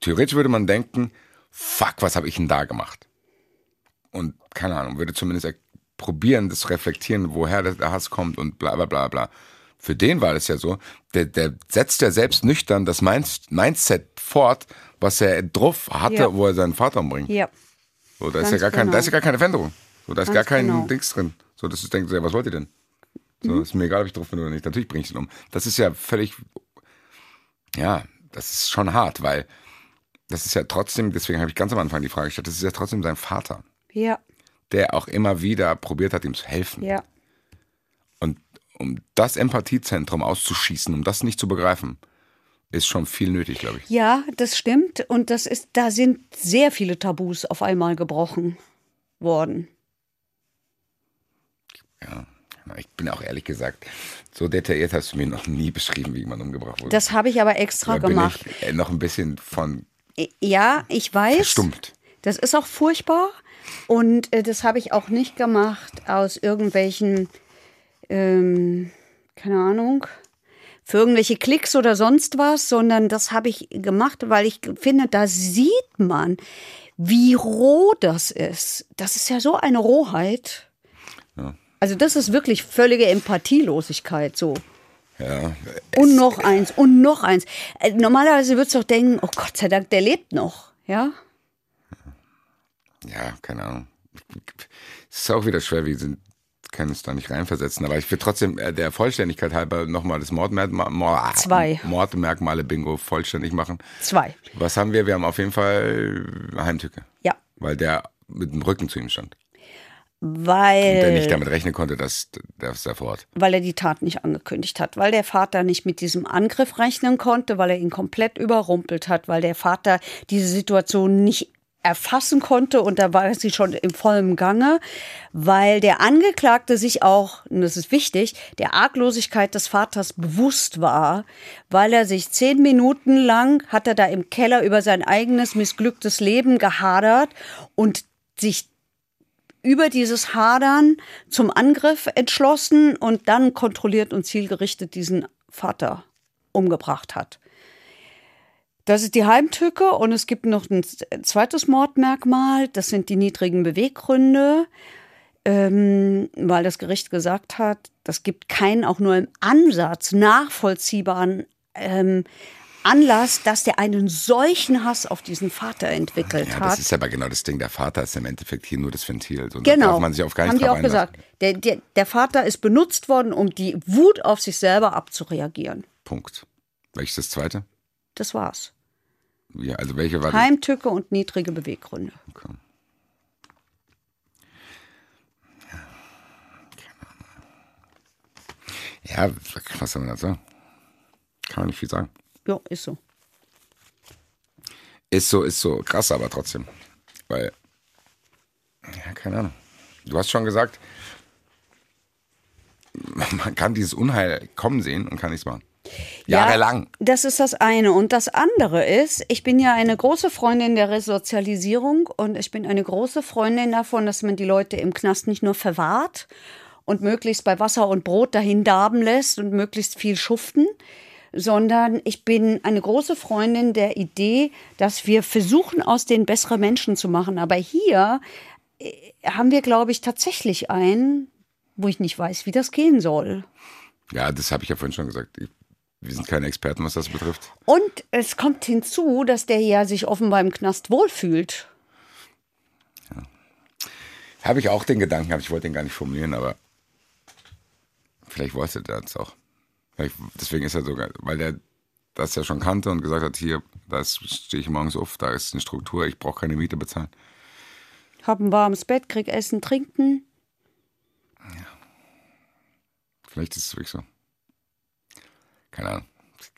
Theoretisch würde man denken, fuck, was habe ich denn da gemacht? Und keine Ahnung, würde zumindest er- probieren, das reflektieren, woher der Hass kommt und bla bla bla bla. Für den war das ja so, der, der setzt ja selbst nüchtern das Mind- Mindset fort, was er drauf hatte, Ja. wo er seinen Vater umbringt. Ja. So, da ist ja gar kein, da genau. ist ja gar keine Veränderung. So, da ist Ganz gar kein genau. Dings drin. So, dass du denkst, ja, was wollt ihr denn? So, Mhm. ist mir egal, ob ich drauf bin oder nicht. Natürlich bringe ich ihn um. Das ist ja völlig, ja, das ist schon hart, weil das ist ja trotzdem, deswegen habe ich ganz am Anfang die Frage gestellt, das ist ja trotzdem sein Vater, Ja. der auch immer wieder probiert hat, ihm zu helfen. Ja. Und um das Empathiezentrum auszuschießen, um das nicht zu begreifen, ist schon viel nötig, glaube ich. Ja, das stimmt. Und das ist, da sind sehr viele Tabus auf einmal gebrochen worden. Ja. Ich bin auch ehrlich gesagt, so detailliert hast du mir noch nie beschrieben, wie jemand umgebracht wurde. Das habe ich aber extra da gemacht. ich äh, noch ein bisschen von Ja, ich weiß. verstummt. Das ist auch furchtbar. Und äh, das habe ich auch nicht gemacht aus irgendwelchen, ähm, keine Ahnung, für irgendwelche Klicks oder sonst was, sondern das habe ich gemacht, weil ich finde, da sieht man, wie roh das ist. Das ist ja so eine Rohheit. Also das ist wirklich völlige Empathielosigkeit so. Ja, Und noch eins und noch eins. Äh, Normalerweise würdest du doch denken, oh Gott sei Dank, der lebt noch, ja? ja, keine Ahnung. Es ist auch wieder schwer, wir sind, können uns da nicht reinversetzen, aber ich will trotzdem äh, der Vollständigkeit halber nochmal das Mordmerkmal, Mord, Zwei. Mordmerkmale Bingo vollständig machen. Zwei. Was haben wir? Wir haben auf jeden Fall Heimtücke, Ja, weil der mit dem Rücken zu ihm stand. weil Und der nicht damit rechnen konnte, dass dass er vor Ort. weil er die Tat nicht angekündigt hat, weil der Vater nicht mit diesem Angriff rechnen konnte, weil er ihn komplett überrumpelt hat, weil der Vater diese Situation nicht erfassen konnte und da war sie schon im vollen Gange, weil der Angeklagte sich auch, und das ist wichtig, der Arglosigkeit des Vaters bewusst war, weil er sich zehn Minuten lang hat er da im Keller über sein eigenes missglücktes Leben gehadert und sich über dieses Hadern zum Angriff entschlossen und dann kontrolliert und zielgerichtet diesen Vater umgebracht hat. Das ist die Heimtücke und es gibt noch ein zweites Mordmerkmal, das sind die niedrigen Beweggründe, ähm, weil das Gericht gesagt hat, das gibt keinen auch nur im Ansatz nachvollziehbaren ähm, Anlass, dass der einen solchen Hass auf diesen Vater entwickelt Ja, hat. das ist aber genau das Ding. Der Vater ist im Endeffekt hier nur das Ventil. So, Genau. Darf man sich auf keinen Haben die auch gesagt. Der, der, der Vater ist benutzt worden, um die Wut auf sich selber abzureagieren. Punkt. Welches das zweite? Das war's. Ja, also welche war das? Heimtücke und niedrige Beweggründe. Okay. Ja, was soll man da sagen? Kann man nicht viel sagen. Ja, ist so. Ist so, ist so krass, aber trotzdem. Weil, ja, keine Ahnung. Du hast schon gesagt, man kann dieses Unheil kommen sehen und kann nichts machen. Jahrelang. Ja, das ist das eine. Und das andere ist, ich bin ja eine große Freundin der Resozialisierung und ich bin eine große Freundin davon, dass man die Leute im Knast nicht nur verwahrt und möglichst bei Wasser und Brot dahin darben lässt und möglichst viel schuften, sondern ich bin eine große Freundin der Idee, dass wir versuchen, aus denen bessere Menschen zu machen. Aber hier äh, haben wir, glaube ich, tatsächlich einen, wo ich nicht weiß, wie das gehen soll. Ja, das habe ich ja vorhin schon gesagt. Ich- Wir sind keine Experten, was das betrifft. Und es kommt hinzu, dass der ja sich offenbar im Knast wohlfühlt. Habe ich auch den Gedanken gehabt, ich wollte den gar nicht formulieren, aber vielleicht wollte der das auch. Vielleicht, deswegen ist er sogar, weil der das ja schon kannte und gesagt hat, hier, da stehe ich morgens auf, da ist eine Struktur, ich brauche keine Miete bezahlen. Hab ein warmes Bett, krieg Essen, Trinken. Vielleicht ist es wirklich so. Keine Ahnung.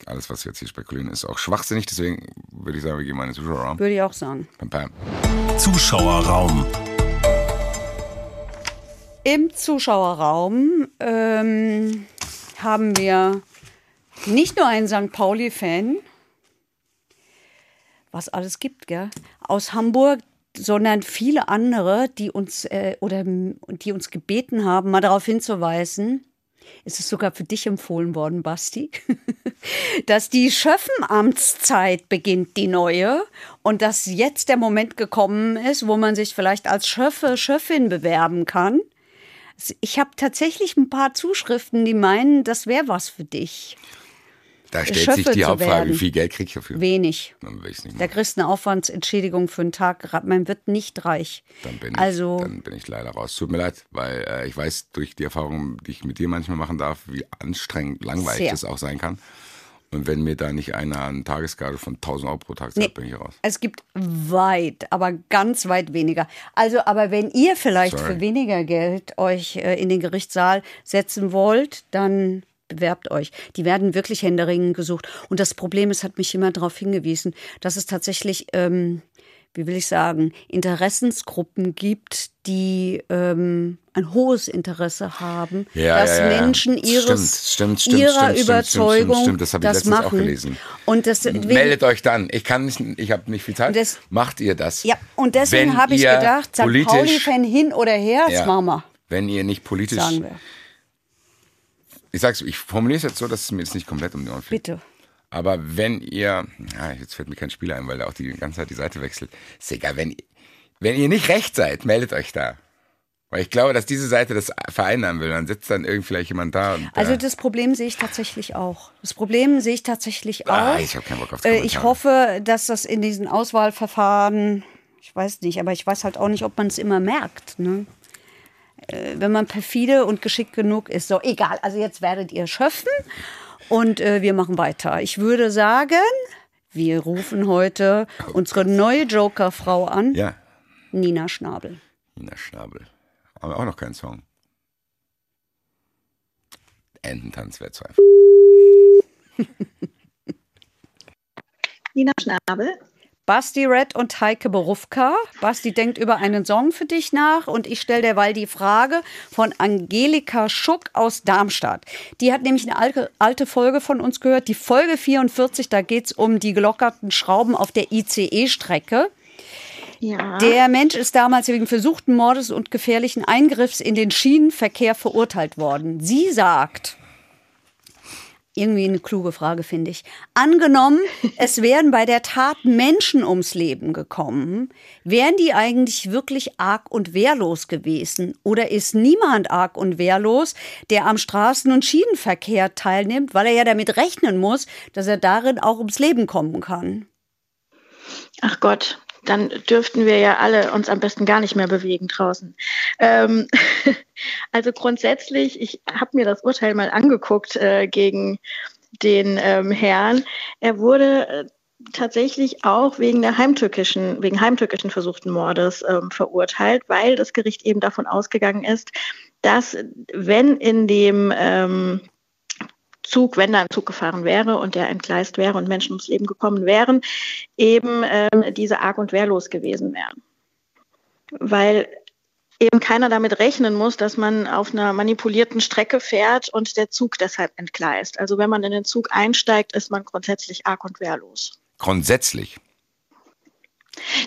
Alles, was wir jetzt hier spekulieren, ist auch schwachsinnig, deswegen würde ich sagen, wir gehen mal in den Zuschauerraum. Würde ich auch sagen. Pam, pam. Zuschauerraum. Im Zuschauerraum ähm, haben wir nicht nur einen St. Pauli-Fan, was alles gibt, gell, aus Hamburg, sondern viele andere, die uns äh, oder die uns gebeten haben, mal darauf hinzuweisen. Es ist sogar für dich empfohlen worden, Basti, dass die Schöffenamtszeit beginnt, die neue, und dass jetzt der Moment gekommen ist, wo man sich vielleicht als Schöffe, Schöffin bewerben kann. Ich habe tatsächlich ein paar Zuschriften, die meinen, das wäre was für dich. Da stellt Schöffe sich die Hauptfrage, wie viel Geld krieg ich dafür? Wenig. Dann will ich's nicht Da machen. kriegst du eine Aufwandsentschädigung für einen Tag. Man wird nicht reich. Dann bin, Also- ich, dann bin ich leider raus. Tut mir leid, weil äh, ich weiß durch die Erfahrungen, die ich mit dir manchmal machen darf, wie anstrengend, langweilig Sehr. das auch sein kann. Und wenn mir da nicht einer eine Tageskarte von 1000 Euro pro Tag Nee. sagt, bin ich raus. Es gibt weit, aber ganz weit weniger. Also, aber wenn ihr vielleicht Sorry. für weniger Geld euch äh, in den Gerichtssaal setzen wollt, dann bewerbt euch. Die werden wirklich händeringend gesucht. Und das Problem ist, hat mich jemand darauf hingewiesen, dass es tatsächlich, ähm, wie will ich sagen, Interessensgruppen gibt, die ähm, ein hohes Interesse haben, Ja, dass ja, ja. Menschen ihres stimmt, stimmt, ihrer stimmt, stimmt, Überzeugung das habe ich letztens auch machen. gelesen. Und deswegen, Meldet euch dann. Ich kann nicht, ich habe nicht viel Zeit. Das- Macht ihr das? Ja, und deswegen habe ich gedacht, St. politisch- Pauli-Fan hin oder her, das machen wir, Wenn ihr nicht politisch. Ich sag's, ich formuliere es jetzt so, dass es mir jetzt nicht komplett um die Ohren fliegt. Bitte. Aber wenn ihr, ja, jetzt fällt mir kein Spieler ein, weil der auch die ganze Zeit die Seite wechselt. Ist egal, wenn, wenn ihr nicht recht seid, meldet euch da. Weil ich glaube, dass diese Seite das vereinnahmen will. Dann sitzt dann irgendwie vielleicht jemand da. Und, Also äh, das Problem sehe ich tatsächlich auch. Das Problem sehe ich tatsächlich auch. Ah, ich hab keinen Bock auf Äh, Ich hoffe, dass das in diesen Auswahlverfahren, ich weiß nicht, aber ich weiß halt auch nicht, ob man es immer merkt. Ne? Äh, Wenn man perfide und geschickt genug ist. So, egal. Also jetzt werdet ihr schöpfen und äh, wir machen weiter. Ich würde sagen, wir rufen heute unsere neue Joker-Frau an, ja, Nina Schnabel. Nina Schnabel. Aber auch noch kein Song. Ententanz wäre zu einfach. Nina Schnabel. Basti Red und Heike Berufka. Basti denkt über einen Song für dich nach und ich stelle derweil die Frage von Angelika Schuck aus Darmstadt. Die hat nämlich eine alte, alte Folge von uns gehört, die Folge 44, da geht es um die gelockerten Schrauben auf der ICE-Strecke. Ja. Der Mensch ist damals wegen versuchten Mordes und gefährlichen Eingriffs in den Schienenverkehr verurteilt worden. Sie sagt, irgendwie eine kluge Frage, finde ich. Angenommen, es wären bei der Tat Menschen ums Leben gekommen, wären die eigentlich wirklich arg und wehrlos gewesen? Oder ist niemand arg und wehrlos, der am Straßen- und Schienenverkehr teilnimmt, weil er ja damit rechnen muss, dass er darin auch ums Leben kommen kann? Ach Gott, dann dürften wir ja alle uns am besten gar nicht mehr bewegen draußen. Ähm, also grundsätzlich, ich habe mir das Urteil mal angeguckt äh, gegen den ähm, Herrn. Er wurde äh, tatsächlich auch wegen der heimtückischen, wegen heimtückischen versuchten Mordes ähm, verurteilt, weil das Gericht eben davon ausgegangen ist, dass wenn in dem ähm, Zug, wenn da ein Zug gefahren wäre und der entgleist wäre und Menschen ums Leben gekommen wären, eben ähm, diese arg und wehrlos gewesen wären. Weil eben keiner damit rechnen muss, dass man auf einer manipulierten Strecke fährt und der Zug deshalb entgleist. Also wenn man in den Zug einsteigt, ist man grundsätzlich arg und wehrlos. Grundsätzlich.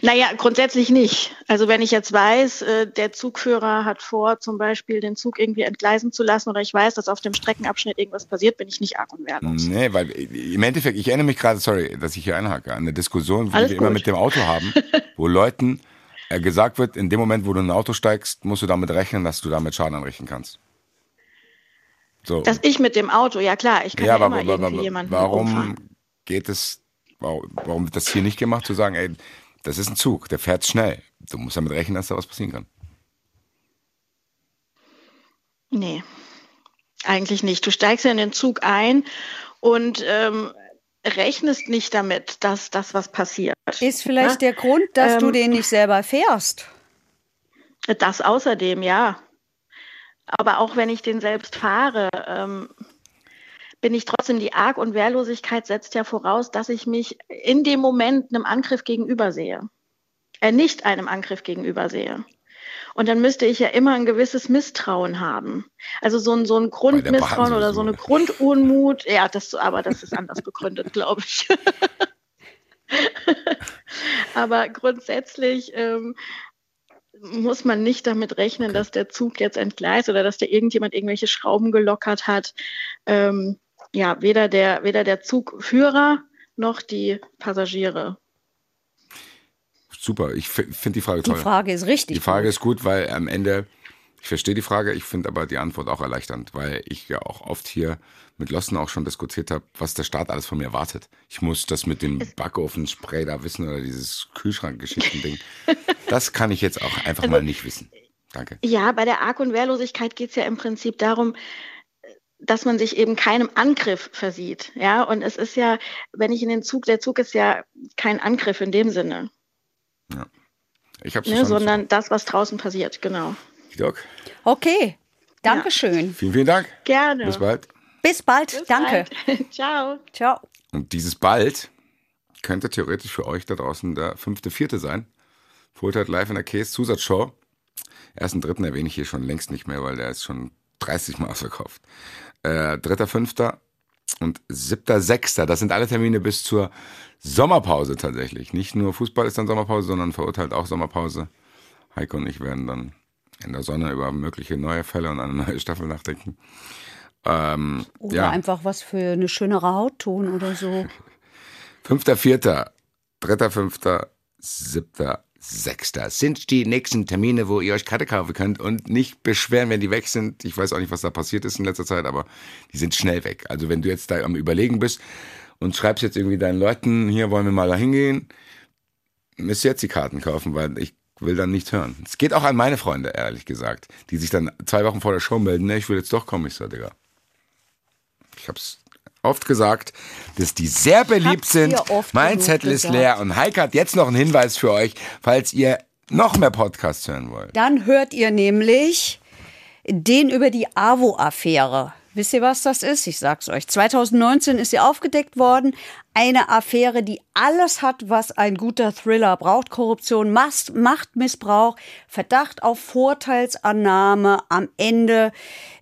Naja, grundsätzlich nicht. Also wenn ich jetzt weiß, äh, der Zugführer hat vor, zum Beispiel den Zug irgendwie entgleisen zu lassen oder ich weiß, dass auf dem Streckenabschnitt irgendwas passiert, bin ich nicht arg und wehrlos. Nee, weil im Endeffekt, ich erinnere mich gerade, sorry, dass ich hier einhake, an eine Diskussion, die wir immer gut. mit dem Auto haben, wo Leuten äh, gesagt wird, in dem Moment, wo du in ein Auto steigst, musst du damit rechnen, dass du damit Schaden anrichten kannst. So. Dass ich mit dem Auto, ja klar, ich kann ja, ja, immer aber, irgendwie aber jemanden warum umfahren. geht es, warum wird das hier nicht gemacht, zu sagen, ey, das ist ein Zug, der fährt schnell. Du musst damit rechnen, dass da was passieren kann. Nee, eigentlich nicht. Du steigst ja in den Zug ein und ähm, rechnest nicht damit, dass das was passiert. Ist vielleicht Ja? der Grund, dass du Ähm, den nicht selber fährst? Das außerdem, ja. Aber auch wenn ich den selbst fahre, ähm, bin ich trotzdem, die Arg- und Wehrlosigkeit setzt ja voraus, dass ich mich in dem Moment einem Angriff gegenüber sehe. Äh, nicht einem Angriff gegenüber sehe. Und dann müsste ich ja immer ein gewisses Misstrauen haben. Also so ein, so ein Grundmisstrauen oder so eine Grundunmut. Ja, das, aber das ist anders begründet, glaube ich. aber grundsätzlich ähm, muss man nicht damit rechnen, dass der Zug jetzt entgleist oder dass da irgendjemand irgendwelche Schrauben gelockert hat. Ähm, ja, weder der, weder der Zugführer noch die Passagiere. Super, ich finde die Frage Die toll. Frage ist richtig. Die Frage gut. ist gut, weil am Ende Ich verstehe die Frage, ich finde aber die Antwort auch erleichternd, weil ich ja auch oft hier mit Lossen auch schon diskutiert habe, was der Staat alles von mir erwartet. Ich muss das mit dem Backofenspray da wissen oder dieses Kühlschrankgeschichten-Ding. Das kann ich jetzt auch einfach also, mal nicht wissen. Danke. Ja, bei der Arg- und Wehrlosigkeit geht es ja im Prinzip darum, dass man sich eben keinem Angriff versieht. Ja, und es ist ja, wenn ich in den Zug, der Zug ist ja kein Angriff in dem Sinne. Ja. Ich hab's ne, sondern das, was draußen passiert, genau. Doc. Okay, Dankeschön. Ja. Vielen, vielen Dank. Gerne. Bis bald. Bis bald, Bis danke. Bald. Ciao. Ciao. Und dieses bald könnte theoretisch für euch da draußen der fünfte, vierte sein. Vorteil live in der Case Zusatzshow. Ersten dritten erwähne ich hier schon längst nicht mehr, weil der ist schon 30 Mal ausverkauft. Äh, dritter, fünfter und siebter, sechster. Das sind alle Termine bis zur Sommerpause tatsächlich. Nicht nur Fußball ist dann Sommerpause, sondern verurteilt auch Sommerpause. Heiko und ich werden dann in der Sonne über mögliche neue Fälle und eine neue Staffel nachdenken. Ähm, oder ja. einfach was für eine schönere Haut tun oder so. Fünfter, vierter, dritter, fünfter, siebter, Sechster sind die nächsten Termine, wo ihr euch Karte kaufen könnt und nicht beschweren, wenn die weg sind. Ich weiß auch nicht, was da passiert ist in letzter Zeit, aber die sind schnell weg. Also wenn du jetzt da am Überlegen bist und schreibst jetzt irgendwie deinen Leuten, hier wollen wir mal da hingehen, müsst ihr jetzt die Karten kaufen, weil ich will dann nichts hören. Es geht auch an meine Freunde, ehrlich gesagt, die sich dann zwei Wochen vor der Show melden, ne, ich will jetzt doch kommen. Ich so, Digga. Ich hab's oft gesagt, dass die sehr beliebt sind. Mein Zettel ist leer und Heike hat jetzt noch einen Hinweis für euch, falls ihr noch mehr Podcasts hören wollt. Dann hört ihr nämlich den über die AWO-Affäre. Wisst ihr, was das ist? Ich sag's euch. 2019 ist sie aufgedeckt worden. Eine Affäre, die alles hat, was ein guter Thriller braucht. Korruption, Machtmissbrauch, Verdacht auf Vorteilsannahme, am Ende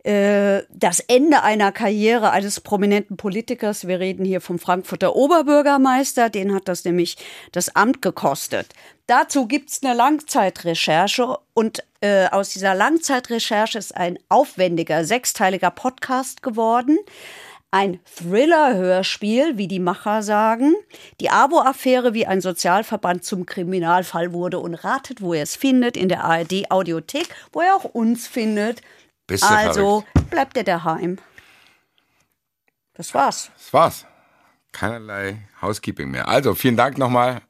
äh, das Ende einer Karriere eines prominenten Politikers. Wir reden hier vom Frankfurter Oberbürgermeister. Den hat das nämlich das Amt gekostet. Dazu gibt's eine Langzeitrecherche und äh, aus dieser Langzeitrecherche ist ein aufwendiger, sechsteiliger Podcast geworden. Ein Thriller-Hörspiel, wie die Macher sagen. Die Abo-Affäre, wie ein Sozialverband zum Kriminalfall wurde. Und ratet, wo ihr es findet, in der ARD-Audiothek, wo ihr auch uns findet. Bist also bleibt ihr daheim. Das war's. Das war's. Keinerlei Housekeeping mehr. Also, vielen Dank nochmal.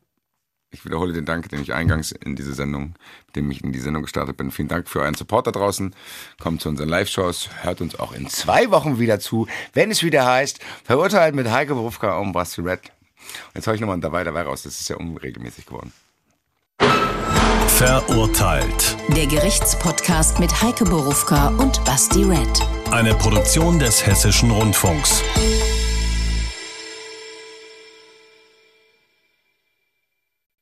Ich wiederhole den Dank, den ich eingangs in diese Sendung, mit dem ich in die Sendung gestartet bin. Vielen Dank für euren Support da draußen. Kommt zu unseren Live-Shows. Hört uns auch in zwei Wochen wieder zu, wenn es wieder heißt, verurteilt mit Heike Berufka und Basti Red. Jetzt hau ich nochmal dabei, dabei raus. Das ist ja unregelmäßig geworden. Verurteilt. Der Gerichtspodcast mit Heike Borufka und Basti Red. Eine Produktion des Hessischen Rundfunks.